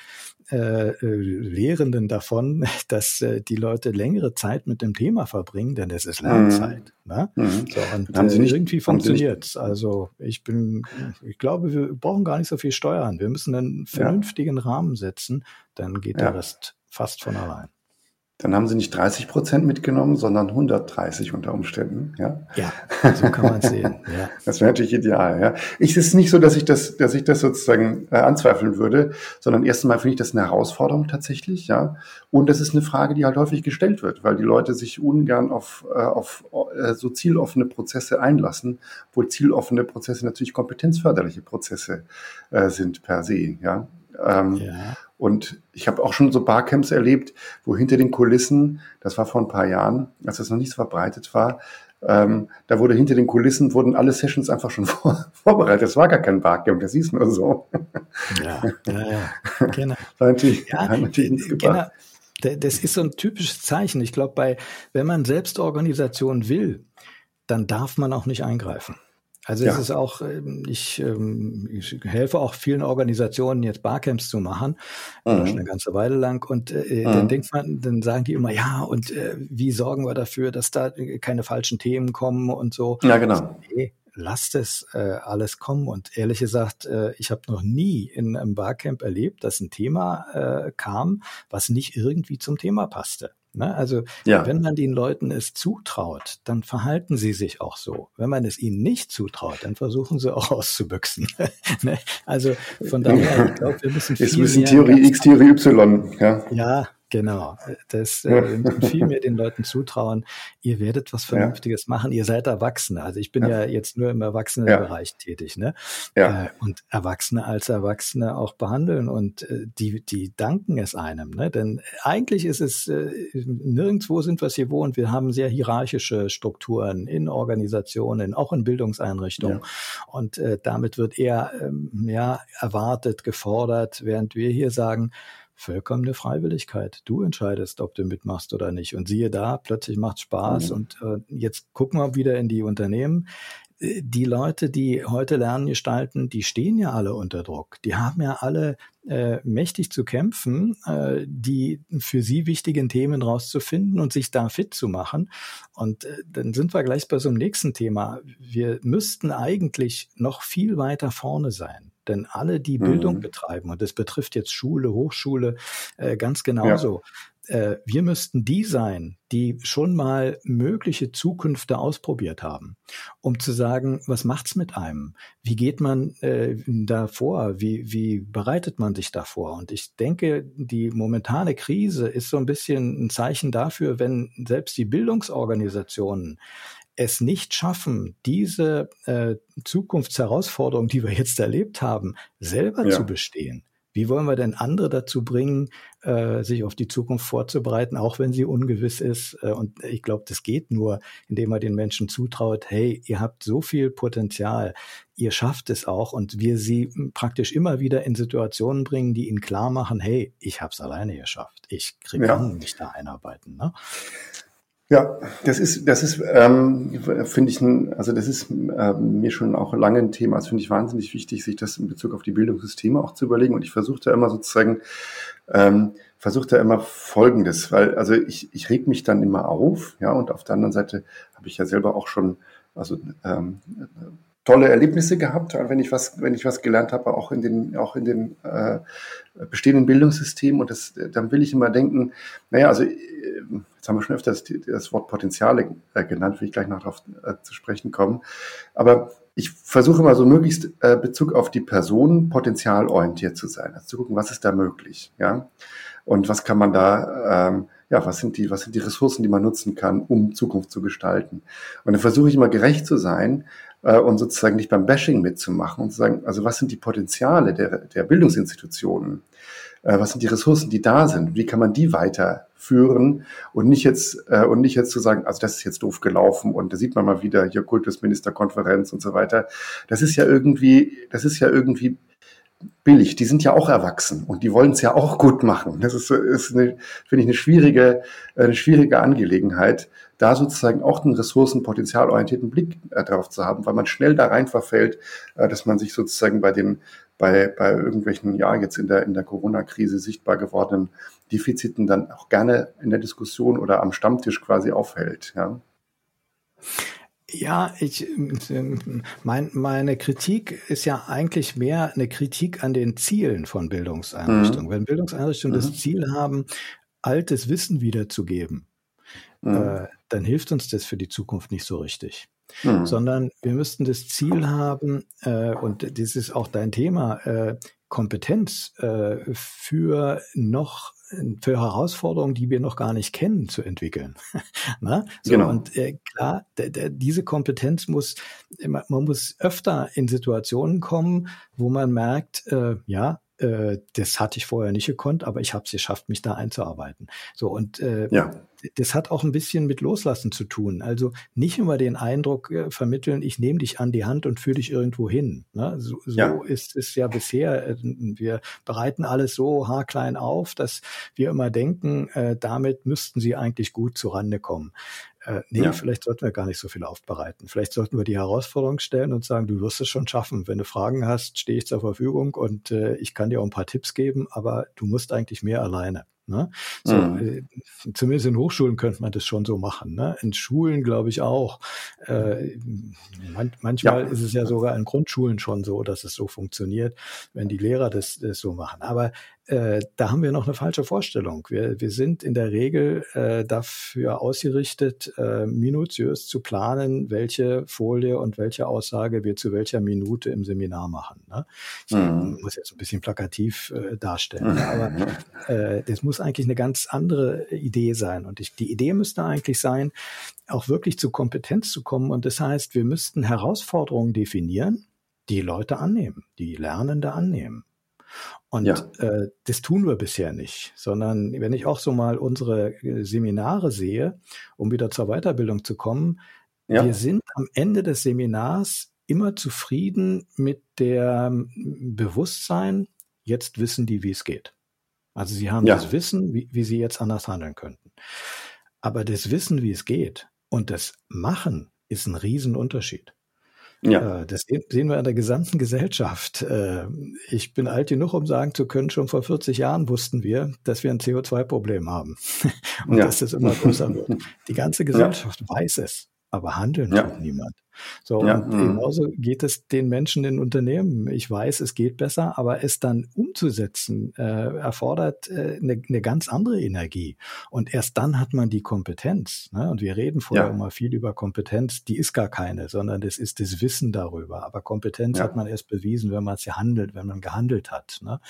[SPEAKER 2] äh, äh, Lehrenden davon, <laughs> dass äh, die Leute längere Zeit mit dem Thema verbringen, denn es ist Lernzeit. Mhm. Ne? Mhm. So, und äh, nicht, irgendwie funktioniert Also ich bin, ich glaube, wir brauchen gar nicht so viel steuern. Wir müssen einen vernünftigen ja. Rahmen setzen, dann geht der Rest fast von allein.
[SPEAKER 1] Dann haben sie nicht 30 Prozent mitgenommen, sondern 130 unter Umständen. Ja,
[SPEAKER 2] ja so kann man es sehen. <laughs> Ja.
[SPEAKER 1] Das wäre natürlich ideal. Ja, ich, es ist nicht so, dass ich das, dass ich das sozusagen äh, anzweifeln würde, sondern erst einmal finde ich das eine Herausforderung tatsächlich. Ja, und das ist eine Frage, die halt häufig gestellt wird, weil die Leute sich ungern auf, äh, auf äh, so zieloffene Prozesse einlassen, obwohl zieloffene Prozesse natürlich kompetenzförderliche Prozesse äh, sind per se. Ja, ähm, ja. Und ich habe auch schon so Barcamps erlebt, wo hinter den Kulissen, das war vor ein paar Jahren, als das noch nicht so verbreitet war, ähm, da wurde hinter den Kulissen wurden alle Sessions einfach schon <laughs> vor, vorbereitet. Das war gar kein Barcamp, das hieß nur so.
[SPEAKER 2] Ja, ja, ja. Genau. <laughs> war natürlich, ja, hat natürlich nichts gebracht. Genau. Das ist so ein typisches Zeichen. Ich glaube, bei, wenn man Selbstorganisation will, dann darf man auch nicht eingreifen. Also ja. es ist auch, ähm, ich, ähm, ich helfe auch vielen Organisationen jetzt Barcamps zu machen, mhm. schon eine ganze Weile lang. Und äh, mhm. dann denkt man, dann sagen die immer, ja, und äh, wie sorgen wir dafür, dass da keine falschen Themen kommen und so.
[SPEAKER 1] Ja, genau.
[SPEAKER 2] Nee, lasst es äh, alles kommen. Und ehrlich gesagt, äh, ich habe noch nie in einem Barcamp erlebt, dass ein Thema äh, kam, was nicht irgendwie zum Thema passte. Ne? Also ja. wenn man den Leuten es zutraut, dann verhalten sie sich auch so. Wenn man es ihnen nicht zutraut, dann versuchen sie auch <laughs> auszubüchsen. <laughs> ne? Also von daher, ich glaube, wir müssen viel
[SPEAKER 1] Ist ein bisschen Theorie X, Theorie Y. Ja,
[SPEAKER 2] ja Genau, das äh, viel <laughs> mehr den Leuten zutrauen, ihr werdet was Vernünftiges ja. machen, ihr seid Erwachsene. Also ich bin ja, ja jetzt nur im Erwachsenenbereich ja. tätig, ne? Ja. Äh, und Erwachsene als Erwachsene auch behandeln und äh, die, die danken es einem, ne? Denn eigentlich ist es, äh, nirgendwo sind wir es hier wohnt, wir haben sehr hierarchische Strukturen in Organisationen, auch in Bildungseinrichtungen. Und äh, damit wird eher ähm, ja, erwartet, gefordert, während wir hier sagen, vollkommene Freiwilligkeit. Du entscheidest, ob du mitmachst oder nicht. Und siehe da, plötzlich macht Spaß. Mhm. Und äh, jetzt gucken wir wieder in die Unternehmen. Äh, die Leute, die heute Lernen gestalten, die stehen ja alle unter Druck. Die haben ja alle äh, mächtig zu kämpfen, äh, die für sie wichtigen Themen rauszufinden und sich da fit zu machen. Und äh, dann sind wir gleich bei so einem nächsten Thema. Wir müssten eigentlich noch viel weiter vorne sein. Denn alle, die mhm. Bildung betreiben, und das betrifft jetzt Schule, Hochschule äh, ganz genauso, ja. äh, wir müssten die sein, die schon mal mögliche Zukünfte ausprobiert haben, um zu sagen, was macht's mit einem? Wie geht man äh, da vor? Wie, wie bereitet man sich davor? Und ich denke, die momentane Krise ist so ein bisschen ein Zeichen dafür, wenn selbst die Bildungsorganisationen es nicht schaffen, diese äh, Zukunftsherausforderung, die wir jetzt erlebt haben, selber ja. zu bestehen, wie wollen wir denn andere dazu bringen, äh, sich auf die Zukunft vorzubereiten, auch wenn sie ungewiss ist? Äh, und ich glaube, das geht nur, indem man den Menschen zutraut, hey, ihr habt so viel Potenzial, ihr schafft es auch und wir sie praktisch immer wieder in Situationen bringen, die ihnen klar machen, hey, ich habe es alleine geschafft, ich krieg, ja. kann mich da einarbeiten. Ne?
[SPEAKER 1] Ja, das ist, das ist, ähm, finde ich, ein, also das ist äh, mir schon auch lange ein Thema. Das finde ich wahnsinnig wichtig, sich das in Bezug auf die Bildungssysteme auch zu überlegen. Und ich versuche da immer sozusagen, ähm, versuche da immer Folgendes, weil also ich, ich reg mich dann immer auf, ja, und auf der anderen Seite habe ich ja selber auch schon, also ähm, tolle Erlebnisse gehabt, wenn ich was, wenn ich was gelernt habe, auch in den, auch in den äh, bestehenden Bildungssystemen. Und das, dann will ich immer denken, naja, also äh, jetzt haben wir schon öfters das, das Wort Potenziale äh, genannt, will ich gleich noch darauf äh, zu sprechen kommen. Aber ich versuche immer so möglichst äh, Bezug auf die Person potenzialorientiert zu sein, also zu gucken, was ist da möglich, ja, und was kann man da, ähm, ja, was sind die, was sind die Ressourcen, die man nutzen kann, um Zukunft zu gestalten. Und dann versuche ich immer gerecht zu sein äh, und sozusagen nicht beim Bashing mitzumachen und zu sagen, also was sind die Potenziale der, der Bildungsinstitutionen? Äh, was sind die Ressourcen, die da sind? Wie kann man die weiterführen und nicht jetzt äh, und nicht jetzt zu sagen, also das ist jetzt doof gelaufen und da sieht man mal wieder hier Kultusministerkonferenz und so weiter. Das ist ja irgendwie, das ist ja irgendwie billig. Die sind ja auch erwachsen und die wollen es ja auch gut machen. Das ist, ist finde ich, eine schwierige, eine schwierige Angelegenheit, da sozusagen auch einen ressourcenpotenzialorientierten Blick äh, drauf zu haben, weil man schnell da rein verfällt, äh, dass man sich sozusagen bei den, bei, bei irgendwelchen, ja, jetzt in der, in der Corona-Krise sichtbar gewordenen Defiziten dann auch gerne in der Diskussion oder am Stammtisch quasi aufhält, ja.
[SPEAKER 2] Ja, ich, mein, meine Kritik ist ja eigentlich mehr eine Kritik an den Zielen von Bildungseinrichtungen. Mhm. Wenn Bildungseinrichtungen mhm. das Ziel haben, altes Wissen wiederzugeben, mhm. äh, dann hilft uns das für die Zukunft nicht so richtig. Mhm. Sondern wir müssten das Ziel haben, äh, und das ist auch dein Thema, äh, Kompetenz äh, für noch für Herausforderungen, die wir noch gar nicht kennen, zu entwickeln. <laughs> So, genau. Und äh, klar, diese Kompetenz muss, man muss öfter in Situationen kommen, wo man merkt, äh, ja, äh, das hatte ich vorher nicht gekonnt, aber ich habe es geschafft, mich da einzuarbeiten. So und äh, ja. das hat auch ein bisschen mit Loslassen zu tun. Also nicht immer den Eindruck äh, vermitteln, ich nehme dich an die Hand und führe dich irgendwo hin. Ne? So, so ja. ist es ja bisher. Äh, wir bereiten alles so haarklein auf, dass wir immer denken, äh, damit müssten sie eigentlich gut zurande kommen äh, nee, ja. vielleicht sollten wir gar nicht so viel aufbereiten. Vielleicht sollten wir die Herausforderung stellen und sagen, du wirst es schon schaffen. Wenn du Fragen hast, stehe ich zur Verfügung und äh, ich kann dir auch ein paar Tipps geben, aber du musst eigentlich mehr alleine. Ne? So, mhm. äh, zumindest in Hochschulen könnte man das schon so machen. Ne? In Schulen glaube ich auch. Äh, man, manchmal ja. ist es ja sogar in Grundschulen schon so, dass es so funktioniert, wenn die Lehrer das, das so machen. Aber äh, da haben wir noch eine falsche Vorstellung. Wir, wir sind in der Regel äh, dafür ausgerichtet, äh, minutiös zu planen, welche Folie und welche Aussage wir zu welcher Minute im Seminar machen. Ne? Ich mhm. muss jetzt ein bisschen plakativ äh, darstellen, mhm. aber äh, das muss eigentlich eine ganz andere Idee sein. Und ich, die Idee müsste eigentlich sein, auch wirklich zu Kompetenz zu kommen. Und das heißt, wir müssten Herausforderungen definieren, die Leute annehmen, die Lernende annehmen. Und ja. äh, das tun wir bisher nicht, sondern wenn ich auch so mal unsere äh, Seminare sehe, um wieder zur Weiterbildung zu kommen, ja. wir sind am Ende des Seminars immer zufrieden mit der Bewusstsein, jetzt wissen die, wie es geht. Also sie haben ja. das Wissen, wie, wie sie jetzt anders handeln könnten. Aber das Wissen, wie es geht und das Machen ist ein Riesenunterschied. Ja. Äh, das sehen wir in der gesamten Gesellschaft. Äh, ich bin alt genug, um sagen zu können, schon vor 40 Jahren wussten wir, dass wir ein CO2-Problem haben <laughs> und ja. dass das immer größer wird. <laughs> Die ganze Gesellschaft ja. weiß es, aber handeln ja. tut niemand. So, ja, und mhm. genauso geht es den Menschen in Unternehmen. Ich weiß, es geht besser, aber es dann umzusetzen, äh, erfordert äh, eine, eine ganz andere Energie. Und erst dann hat man die Kompetenz. Ne? Und wir reden vorher ja. immer viel über Kompetenz, die ist gar keine, sondern das ist das Wissen darüber. Aber Kompetenz ja. hat man erst bewiesen, wenn man es handelt, wenn man gehandelt hat. Ne?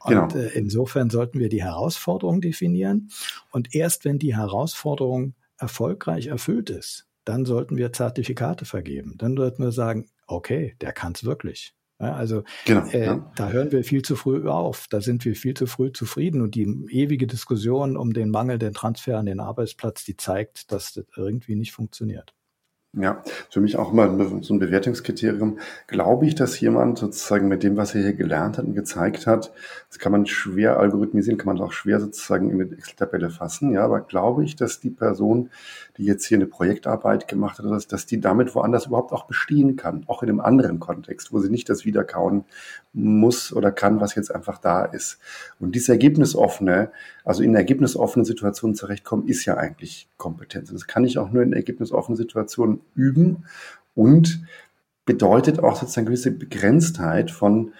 [SPEAKER 2] Und genau. äh, insofern sollten wir die Herausforderung definieren. Und erst wenn die Herausforderung erfolgreich erfüllt ist, dann sollten wir Zertifikate vergeben. Dann sollten wir sagen, okay, der kann es wirklich. Ja, also genau, äh, ja. da hören wir viel zu früh auf, da sind wir viel zu früh zufrieden und die ewige Diskussion um den Mangel, den Transfer an den Arbeitsplatz, die zeigt, dass das irgendwie nicht funktioniert.
[SPEAKER 1] Ja, für mich auch immer so ein Bewertungskriterium. Glaube ich, dass jemand sozusagen mit dem, was er hier gelernt hat und gezeigt hat, das kann man schwer algorithmisieren, kann man auch schwer sozusagen in eine Excel-Tabelle fassen. Ja, aber glaube ich, dass die Person, die jetzt hier eine Projektarbeit gemacht hat, dass die damit woanders überhaupt auch bestehen kann, auch in einem anderen Kontext, wo sie nicht das wiederkauen muss oder kann, was jetzt einfach da ist. Und dieses ergebnisoffene, also in ergebnisoffenen Situationen zurechtkommen, ist ja eigentlich Kompetenz. Das kann ich auch nur in ergebnisoffenen Situationen üben und bedeutet auch sozusagen gewisse Begrenztheit von,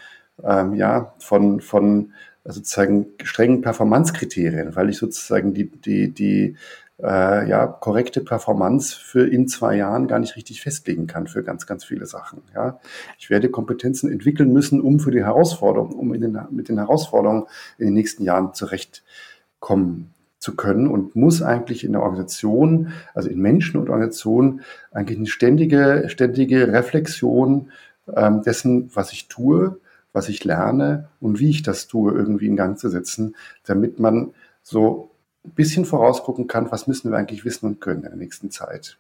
[SPEAKER 1] ähm, ja, von, von sozusagen strengen Performancekriterien, weil ich sozusagen die, die, die äh, ja, korrekte Performance für in zwei Jahren gar nicht richtig festlegen kann für ganz, ganz viele Sachen. Ja. Ich werde Kompetenzen entwickeln müssen, um für die Herausforderungen, um den, mit den Herausforderungen in den nächsten Jahren zurechtkommen zu können und muss eigentlich in der Organisation, also in Menschen und Organisationen, eigentlich eine ständige, ständige Reflexion ähm, dessen, was ich tue, was ich lerne und wie ich das tue, irgendwie in Gang zu setzen, damit man so ein bisschen vorausgucken kann, was müssen wir eigentlich wissen und können in der nächsten Zeit.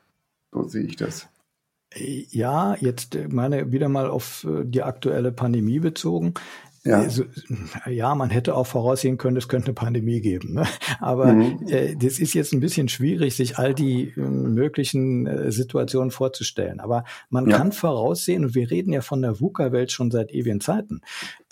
[SPEAKER 1] So sehe ich das.
[SPEAKER 2] Ja, jetzt äh, meine wieder mal auf äh, die aktuelle Pandemie bezogen. Ja. Also, ja, man hätte auch voraussehen können, es könnte eine Pandemie geben. Ne? <laughs> Aber mhm. äh, das ist jetzt ein bisschen schwierig, sich all die äh, möglichen äh, Situationen vorzustellen. Aber man ja. kann voraussehen, und wir reden ja von der VUCA-Welt schon seit ewigen Zeiten,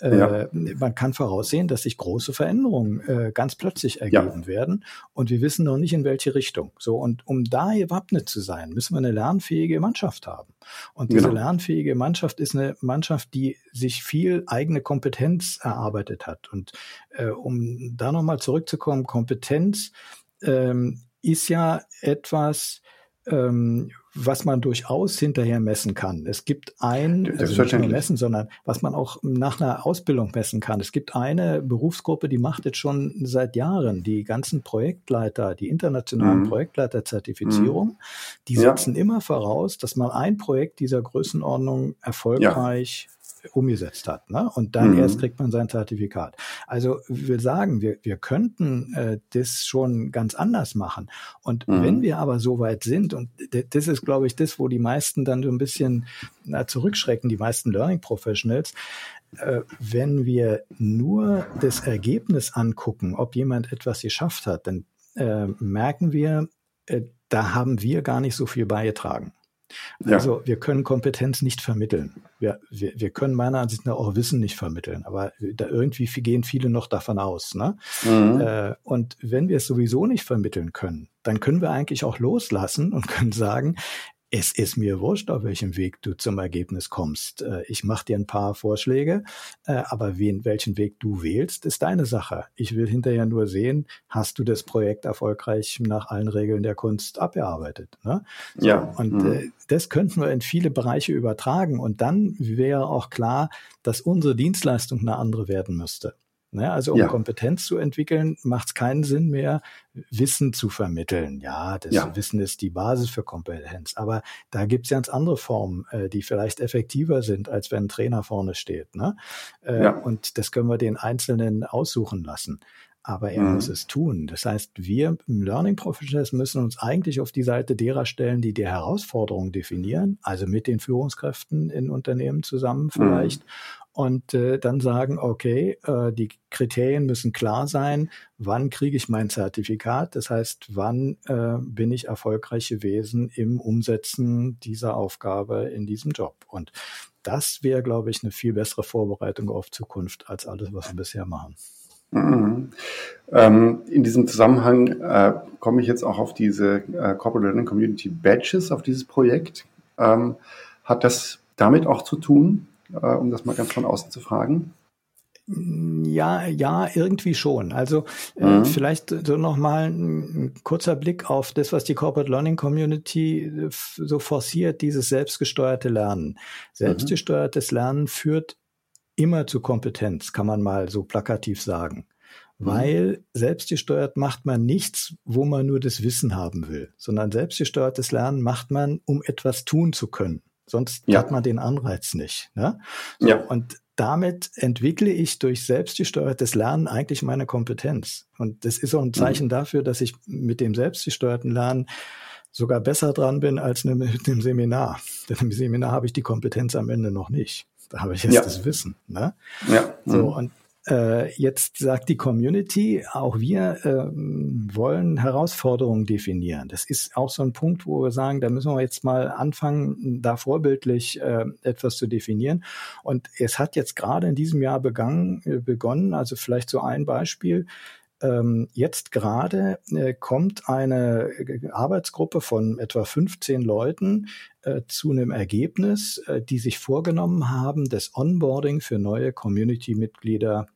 [SPEAKER 2] äh, ja. man kann voraussehen, dass sich große Veränderungen äh, ganz plötzlich ergeben werden. Und wir wissen noch nicht, in welche Richtung. So, und um da gewappnet zu sein, müssen wir eine lernfähige Mannschaft haben. Und diese genau. lernfähige Mannschaft ist eine Mannschaft, die sich viel eigene Kompetenz erarbeitet hat. Und äh, um da nochmal zurückzukommen, Kompetenz ähm, ist ja etwas, ähm, was man durchaus hinterher messen kann. Es gibt ein, also nicht nur messen, sondern was man auch nach einer Ausbildung messen kann. Es gibt eine Berufsgruppe, die macht jetzt schon seit Jahren die ganzen Projektleiter, die internationalen mhm. Projektleiterzertifizierung. Mhm. Die setzen ja. immer voraus, dass man ein Projekt dieser Größenordnung erfolgreich ja umgesetzt hat. Ne? Und dann mhm. erst kriegt man sein Zertifikat. Also wir sagen, wir, wir könnten äh, das schon ganz anders machen. Und mhm. wenn wir aber so weit sind, und das ist, glaube ich, das, wo die meisten dann so ein bisschen na, zurückschrecken, die meisten Learning Professionals, äh, wenn wir nur das Ergebnis angucken, ob jemand etwas geschafft hat, dann äh, merken wir, äh, da haben wir gar nicht so viel beigetragen. Ja. Also wir können Kompetenz nicht vermitteln. Wir, wir, wir können meiner Ansicht nach auch Wissen nicht vermitteln, aber da irgendwie gehen viele noch davon aus. Ne? Mhm. Äh, und wenn wir es sowieso nicht vermitteln können, dann können wir eigentlich auch loslassen und <laughs> können sagen, es ist mir wurscht, auf welchem Weg du zum Ergebnis kommst. Äh, ich mache dir ein paar Vorschläge, äh, aber wen, welchen Weg du wählst, ist deine Sache. Ich will hinterher nur sehen, hast du das Projekt erfolgreich nach allen Regeln der Kunst abgearbeitet. Ne? So, ja. Und mhm. Äh, das könnten wir in viele Bereiche übertragen. Und dann wäre auch klar, dass unsere Dienstleistung eine andere werden müsste. Ne? Also um ja. Kompetenz zu entwickeln, macht es keinen Sinn mehr, Wissen zu vermitteln. Ja, das ja. Wissen ist die Basis für Kompetenz. Aber da gibt es ganz andere Formen, äh, die vielleicht effektiver sind, als wenn ein Trainer vorne steht. Ne? Äh, ja. Und das können wir den Einzelnen aussuchen lassen. Aber er mhm. muss es tun. Das heißt, wir im Learning Professionals müssen uns eigentlich auf die Seite derer stellen, die die Herausforderungen definieren, also mit den Führungskräften in Unternehmen zusammen mhm. vielleicht. Mhm und äh, dann sagen, okay, äh, die Kriterien müssen klar sein, wann kriege ich mein Zertifikat, das heißt, wann äh, bin ich erfolgreich gewesen im Umsetzen dieser Aufgabe in diesem Job. Und das wäre, glaube ich, eine viel bessere Vorbereitung auf Zukunft als alles, was wir bisher machen.
[SPEAKER 1] Mhm. Ähm, in diesem Zusammenhang äh, komme ich jetzt auch auf diese äh, Corporate Learning Community Badges, auf dieses Projekt. Ähm, hat das damit auch zu tun? Äh, um das mal ganz von außen zu fragen?
[SPEAKER 2] Ja, ja, irgendwie schon. Also äh, mhm. vielleicht so nochmal ein kurzer Blick auf das, was die Corporate Learning Community äh, so forciert, dieses selbstgesteuerte Lernen. Selbstgesteuertes mhm. Lernen führt immer zu Kompetenz, kann man mal so plakativ sagen. Mhm. Weil selbstgesteuert macht man nichts, wo man nur das Wissen haben will, sondern selbstgesteuertes Lernen macht man, um etwas tun zu können. Sonst ja. hat man den Anreiz nicht. Ne? So, ja. Und damit entwickle ich durch selbstgesteuertes Lernen eigentlich meine Kompetenz. Und das ist auch ein mhm. Zeichen mhm. dafür, dass ich mit dem selbstgesteuerten Lernen sogar besser dran bin als mit dem Seminar. Denn im Seminar habe ich die Kompetenz am Ende noch nicht. Da habe ich jetzt ja. das Wissen. Ne? Ja. Mhm. So, und äh, jetzt sagt die Community, auch wir äh, wollen Herausforderungen definieren. Das ist auch so ein Punkt, wo wir sagen, da müssen wir jetzt mal anfangen, da vorbildlich äh, etwas zu definieren. Und es hat jetzt gerade in diesem Jahr begangen, äh, begonnen, also vielleicht so ein Beispiel, ähm, jetzt gerade äh, kommt eine äh, Arbeitsgruppe von etwa 15 Leuten äh, zu einem Ergebnis, die sich vorgenommen haben, das Onboarding für neue Community-Mitglieder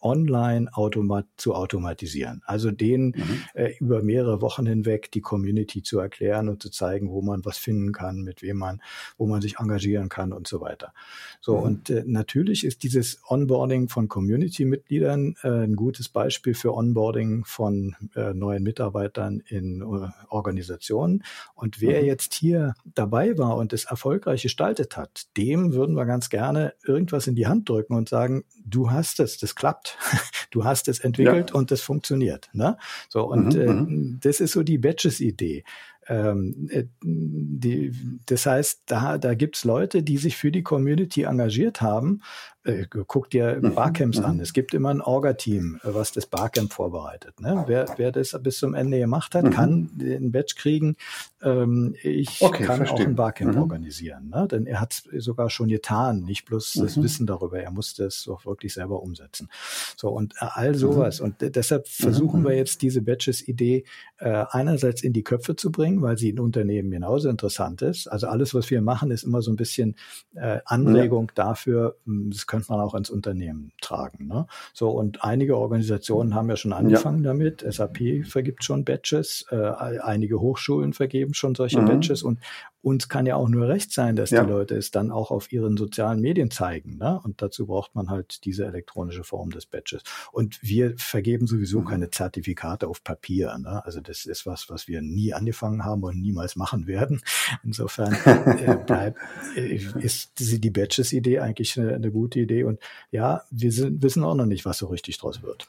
[SPEAKER 2] online automat zu automatisieren. Also denen mhm. äh, über mehrere Wochen hinweg die Community zu erklären und zu zeigen, wo man was finden kann, mit wem man, wo man sich engagieren kann und so weiter. So mhm. und äh, natürlich ist dieses Onboarding von Community-Mitgliedern äh, ein gutes Beispiel für Onboarding von äh, neuen Mitarbeitern in äh, Organisationen. Und wer mhm. jetzt hier dabei war und es erfolgreich gestaltet hat, dem würden wir ganz gerne irgendwas in die Hand drücken und sagen, du hast es, das klappt, <laughs> du hast es entwickelt ja. und das funktioniert. Ne? So, und mhm, äh, mhm. das ist so die Batches-Idee. Ähm, äh, die, das heißt, da, da gibt's Leute, die sich für die Community engagiert haben äh, guck dir mhm, Barcamps mhm. an. Es gibt immer ein Orga-Team, äh, was das Barcamp vorbereitet. Ne? Wer, wer das bis zum Ende gemacht hat, mhm. kann den Badge kriegen. Ähm, ich okay, kann verstehe. auch ein Barcamp mhm. organisieren. Ne? Denn er hat es sogar schon getan, nicht bloß das mhm. Wissen darüber. Er musste es auch wirklich selber umsetzen. So und äh, all mhm. sowas. Und deshalb versuchen wir jetzt diese Badges-Idee äh, einerseits in die Köpfe zu bringen, weil sie in Unternehmen genauso interessant ist. Also alles, was wir machen, ist immer so ein bisschen äh, Anregung ja. dafür. Hm, das könnte man auch ins Unternehmen tragen. Ne? So, und einige Organisationen haben ja schon angefangen ja. damit. SAP vergibt schon Badges, äh, einige Hochschulen vergeben schon solche mhm. Badges und uns kann ja auch nur recht sein, dass ja. die Leute es dann auch auf ihren sozialen Medien zeigen. Ne? Und dazu braucht man halt diese elektronische Form des Badges. Und wir vergeben sowieso mhm. keine Zertifikate auf Papier. Ne? Also das ist was, was wir nie angefangen haben und niemals machen werden. Insofern äh, <laughs> bleibt, äh, ist die Badges-Idee eigentlich eine, eine, gute Idee. Und ja, wir sind, wissen auch noch nicht, was so richtig draus wird.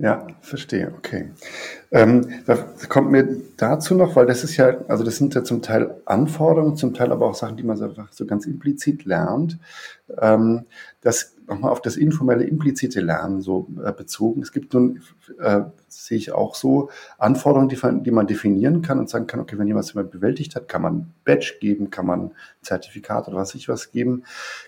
[SPEAKER 1] Ja, verstehe, okay. Ähm, da kommt mir dazu noch, weil das ist ja, also das sind ja zum Teil Anforderungen, zum Teil aber auch Sachen, die man einfach so ganz implizit lernt. Ähm, das nochmal auf das informelle, implizite Lernen so äh, bezogen. Es gibt nun, äh, sehe ich auch so, Anforderungen, die, die, man definieren kann und sagen kann, okay, wenn jemand es bewältigt hat, kann man Badge geben, kann man Zertifikat oder was ich was geben.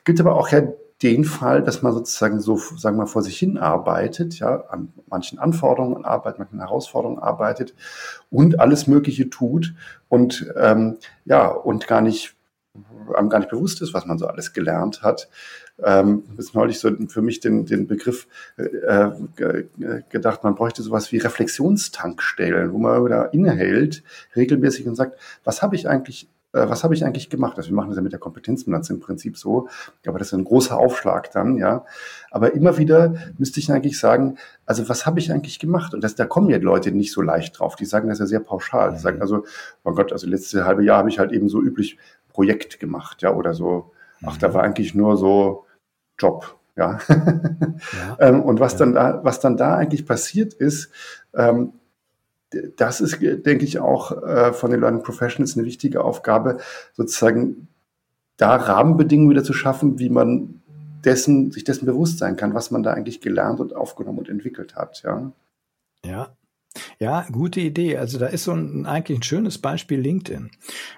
[SPEAKER 1] Gibt aber auch ja den Fall, dass man sozusagen so, sagen wir mal, vor sich hin arbeitet, ja, an manchen Anforderungen arbeitet, manchen Herausforderungen arbeitet und alles Mögliche tut und ähm, ja, und gar nicht einem gar nicht bewusst ist, was man so alles gelernt hat. Ähm, ist neulich so für mich den, den Begriff äh, gedacht, man bräuchte sowas wie Reflexionstankstellen, wo man da innehält, regelmäßig und sagt, was habe ich eigentlich was habe ich eigentlich gemacht? Also wir machen das ja mit der Kompetenzbilanz im Prinzip so, aber das ist ein großer Aufschlag dann, ja. Aber immer wieder müsste ich eigentlich sagen, also was habe ich eigentlich gemacht? Und das, da kommen ja Leute nicht so leicht drauf. Die sagen das ja sehr pauschal. Die sagen mhm. also, oh Gott, also letzte halbe Jahr habe ich halt eben so üblich Projekt gemacht, ja, oder so. Ach, da mhm. war eigentlich nur so Job, ja. <laughs> ja. ähm, und was ja. dann da, was dann da eigentlich passiert ist, ähm, das ist, denke ich, auch äh, von den Learning Professionals eine wichtige Aufgabe, sozusagen da Rahmenbedingungen wieder zu schaffen, wie man dessen, sich dessen bewusst sein kann, was man da eigentlich gelernt und aufgenommen und entwickelt hat, ja.
[SPEAKER 2] Ja, ja, gute Idee. Also da ist so ein eigentlich ein schönes Beispiel LinkedIn.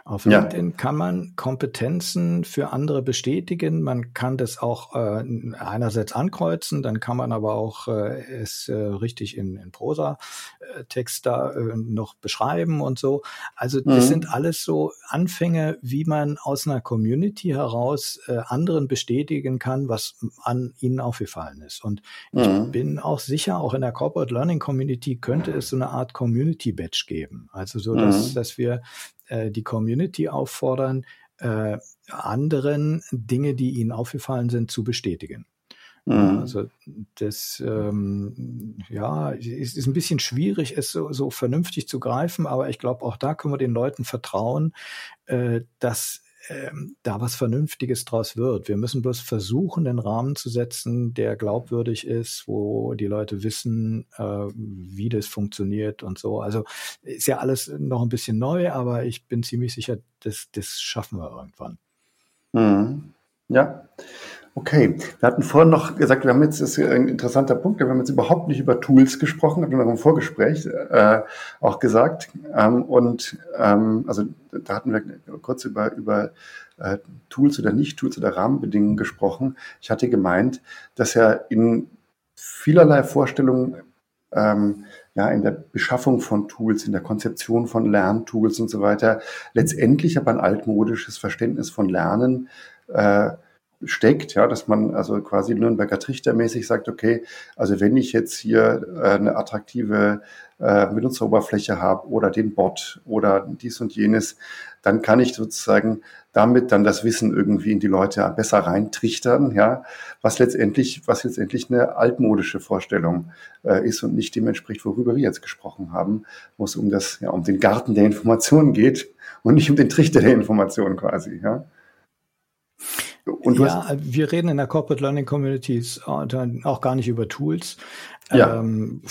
[SPEAKER 2] Auf ja. LinkedIn kann man Kompetenzen für andere bestätigen. Man kann das auch äh, einerseits ankreuzen, dann kann man aber auch äh, es äh, richtig in, in Prosa-Text da äh, noch beschreiben und so. Also das mhm. sind alles so Anfänge, wie man aus einer Community heraus äh, anderen bestätigen kann, was an ihnen aufgefallen ist. Und mhm. ich bin auch sicher, auch in der Corporate Learning Community könnte es es so eine Art Community Badge geben. Also so, dass, mhm. dass wir äh, die Community auffordern, äh, anderen Dinge, die ihnen aufgefallen sind, zu bestätigen. Mhm. Also das ähm, ja ist, ist ein bisschen schwierig, es so, so vernünftig zu greifen, aber ich glaube, auch da können wir den Leuten vertrauen, äh, dass ähm, da was Vernünftiges draus wird. Wir müssen bloß versuchen, den Rahmen zu setzen, der glaubwürdig ist, wo die Leute wissen, äh, wie das funktioniert und so. Also ist ja alles noch ein bisschen neu, aber ich bin ziemlich sicher, das, das schaffen wir irgendwann.
[SPEAKER 1] Mhm. Ja. Okay, wir hatten vorhin noch gesagt, wir haben jetzt, das ist ein interessanter Punkt, wir haben jetzt überhaupt nicht über Tools gesprochen, haben wir im Vorgespräch äh, auch gesagt. Ähm, und ähm, also da hatten wir kurz über, über äh, Tools oder Nicht-Tools oder Rahmenbedingungen gesprochen. Ich hatte gemeint, dass ja in vielerlei Vorstellungen ähm, ja, in der Beschaffung von Tools, in der Konzeption von Lerntools und so weiter, letztendlich aber ein altmodisches Verständnis von Lernen äh, steckt, ja, dass man also quasi Nürnberger Trichtermäßig sagt, okay, also wenn ich jetzt hier äh, eine attraktive äh, Benutzeroberfläche habe oder den Bot oder dies und jenes, dann kann ich sozusagen damit dann das Wissen irgendwie in die Leute besser reintrichtern, ja, was letztendlich, was letztendlich eine altmodische Vorstellung äh, ist und nicht dem entspricht, worüber wir jetzt gesprochen haben, wo es um das, ja, um den Garten der Informationen geht und nicht um den Trichter der Informationen quasi, ja.
[SPEAKER 2] Ja, wir reden in der Corporate Learning Communities auch gar nicht über Tools, ja. ähm,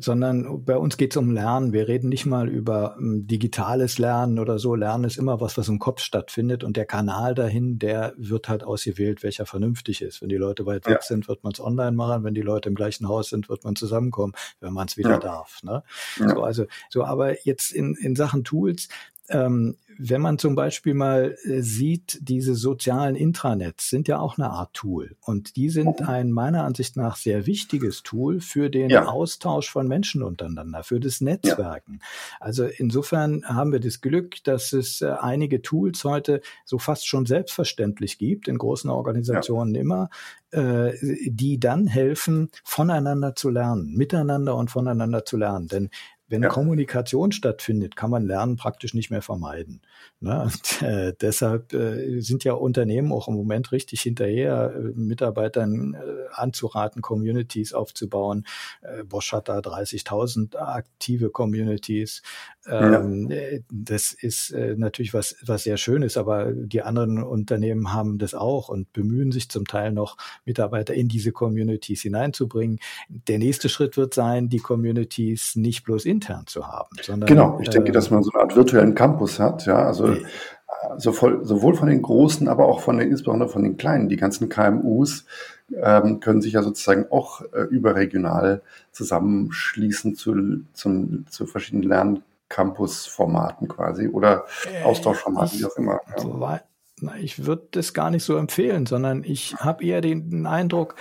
[SPEAKER 2] sondern bei uns geht es um Lernen. Wir reden nicht mal über ähm, digitales Lernen oder so. Lernen ist immer was, was im Kopf stattfindet und der Kanal dahin, der wird halt ausgewählt, welcher vernünftig ist. Wenn die Leute weit weg ja. sind, wird man es online machen. Wenn die Leute im gleichen Haus sind, wird man zusammenkommen, wenn man es wieder ja. darf. Ne? So, also, so, aber jetzt in, in Sachen Tools, ähm, wenn man zum Beispiel mal äh, sieht, diese sozialen Intranets sind ja auch eine Art Tool und die sind ein meiner Ansicht nach sehr wichtiges Tool für den ja. Austausch von Menschen untereinander, für das Netzwerken. Ja. Also insofern haben wir das Glück, dass es äh, einige Tools heute so fast schon selbstverständlich gibt, in großen Organisationen ja. immer, äh, die dann helfen, voneinander zu lernen, miteinander und voneinander zu lernen. Denn wenn ja. Kommunikation stattfindet, kann man Lernen praktisch nicht mehr vermeiden. Ne? <laughs> Und, äh, deshalb äh, sind ja Unternehmen auch im Moment richtig hinterher, äh, Mitarbeitern äh, anzuraten, Communities aufzubauen. Äh, Bosch hat da 30.000 aktive Communities. Ähm, ja. Äh, das ist natürlich was, was sehr schön ist, aber die anderen Unternehmen haben das auch und bemühen sich zum Teil noch, Mitarbeiter in diese Communities hineinzubringen. Der nächste Schritt wird sein, die Communities nicht bloß intern zu haben, sondern.
[SPEAKER 1] Genau, ich denke, äh, dass man so eine Art virtuellen Campus hat, ja, also sowohl, sowohl von den Großen, aber auch von den, insbesondere von den Kleinen. Die ganzen KMUs ähm, können sich ja sozusagen auch äh, überregional zusammenschließen zu, zum, zu verschiedenen Lerncampus-Formaten quasi oder äh, Austauschformaten, wie auch immer.
[SPEAKER 2] Ja. Ich würde das gar nicht so empfehlen, sondern ich habe eher den Eindruck,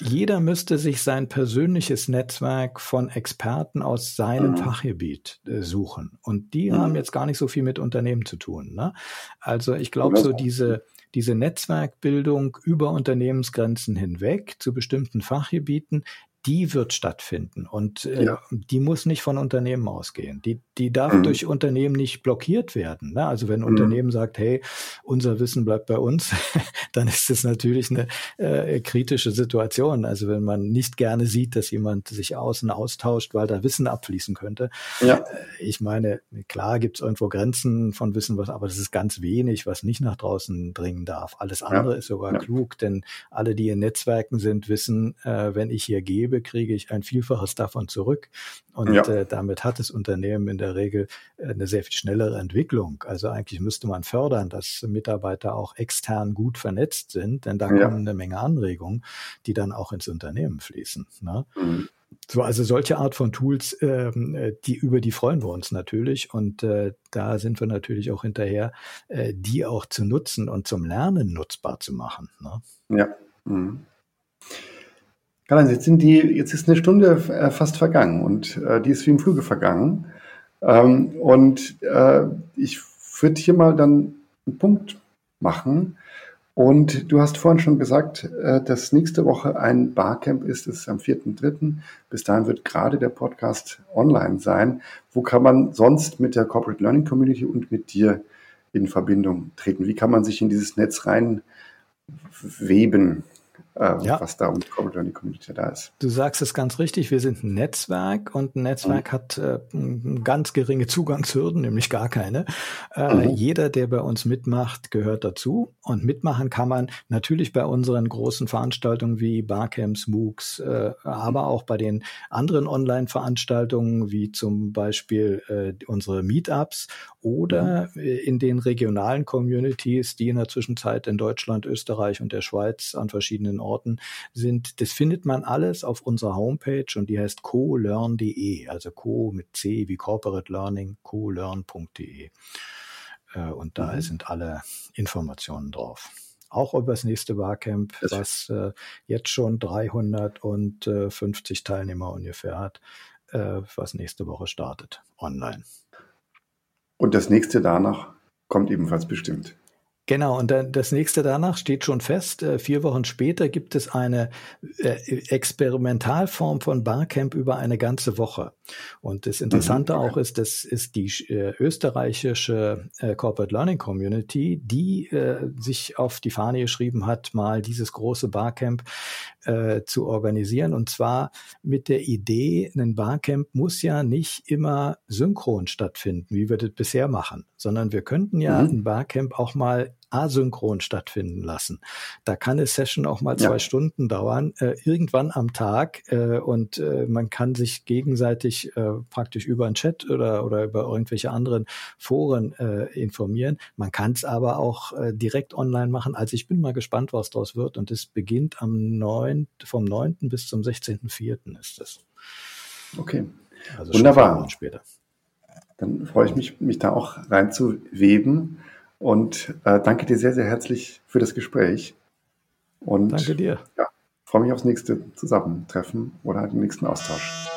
[SPEAKER 2] jeder müsste sich sein persönliches Netzwerk von Experten aus seinem mhm. Fachgebiet äh, suchen. Und die mhm. haben jetzt gar nicht so viel mit Unternehmen zu tun. Ne? Also ich glaube, so diese, diese Netzwerkbildung über Unternehmensgrenzen hinweg zu bestimmten Fachgebieten, die wird stattfinden und äh, ja. die muss nicht von Unternehmen ausgehen. Die, die darf mhm. durch Unternehmen nicht blockiert werden. Ne? Also wenn ein mhm. Unternehmen sagt, hey, unser Wissen bleibt bei uns, <laughs> dann ist es natürlich eine äh, kritische Situation. Also wenn man nicht gerne sieht, dass jemand sich außen austauscht, weil da Wissen abfließen könnte. Ja. Äh, ich meine, klar gibt es irgendwo Grenzen von Wissen, was, aber das ist ganz wenig, was nicht nach draußen dringen darf. Alles andere ja. ist sogar ja. klug, denn alle, die in Netzwerken sind, wissen, äh, wenn ich hier gebe, kriege ich ein Vielfaches davon zurück. Und äh, damit hat das Unternehmen in der Regel äh, eine sehr viel schnellere Entwicklung. Also eigentlich müsste man fördern, dass Mitarbeiter auch extern gut vernetzt sind, denn da ja. kommen eine Menge Anregungen, die dann auch ins Unternehmen fließen. Ne? Mhm. So, also solche Art von Tools, ähm, äh, die über die freuen wir uns natürlich und äh, da sind wir natürlich auch hinterher, äh, die auch zu nutzen und zum Lernen nutzbar zu machen. Ne?
[SPEAKER 1] Ja. Mhm. Karl, jetzt sind die, jetzt ist eine Stunde äh, fast vergangen und äh, die ist wie im Fluge vergangen. Ähm, und äh, ich würde hier mal dann einen Punkt machen. Und du hast vorhin schon gesagt, äh, dass nächste Woche ein Barcamp ist, das ist am 4.3. Bis dahin wird gerade der Podcast online sein. Wo kann man sonst mit der Corporate Learning Community und mit dir in Verbindung treten? Wie kann man sich in dieses Netz reinweben? Äh, ja. was da um die Corporate Learning Community da ist.
[SPEAKER 2] Du sagst es ganz richtig, wir sind ein Netzwerk und ein Netzwerk mhm. hat äh, ganz geringe Zugangshürden, nämlich gar keine. Äh, mhm. Jeder, der bei uns mitmacht, gehört dazu und mitmachen kann man natürlich bei unseren großen Veranstaltungen wie Barcamps, MOOCs, äh, aber auch bei den anderen Online-Veranstaltungen wie zum Beispiel äh, unsere Meetups oder mhm. Äh, in den regionalen Communities, die in der Zwischenzeit in Deutschland, Österreich und der Schweiz an verschiedenen Orten sind. Das findet man alles auf unserer Homepage und die heißt colearn.de, also co mit C wie Corporate Learning, colearn.de. Äh, und da mhm. sind alle Informationen drauf auch über das nächste Barcamp, was äh, jetzt schon 350 Teilnehmer ungefähr hat, äh, was nächste Woche startet, online.
[SPEAKER 1] Und das nächste danach kommt ebenfalls bestimmt.
[SPEAKER 2] Genau, und dann das nächste danach steht schon fest. Äh, vier Wochen später gibt es eine äh, Experimentalform von Barcamp über eine ganze Woche. Und das Interessante mhm, auch ist, das ist die äh, österreichische Corporate Learning Community, die äh, sich auf die Fahne geschrieben hat, mal dieses große Barcamp äh, zu organisieren. Und zwar mit der Idee, ein Barcamp muss ja nicht immer synchron stattfinden, wie wir das bisher machen, sondern wir könnten ja mhm. ein Barcamp auch mal asynchron stattfinden lassen. Da kann eine Session auch mal zwei ja. Stunden dauern, äh, irgendwann am Tag äh, und äh, man kann sich gegenseitig äh, praktisch über einen Chat oder, oder über irgendwelche anderen Foren äh, informieren. Man kann es aber auch äh, direkt online machen. Also ich bin mal gespannt, was daraus wird und es beginnt am 9., vom 9. bis zum 16.04. ist es.
[SPEAKER 1] Okay. Also Wunderbar. Später. Dann freue ich mich, mich da auch reinzuweben. Und äh, danke dir sehr, sehr herzlich für das Gespräch. Und
[SPEAKER 2] danke dir.
[SPEAKER 1] Ja, freue mich aufs nächste Zusammentreffen oder den nächsten Austausch.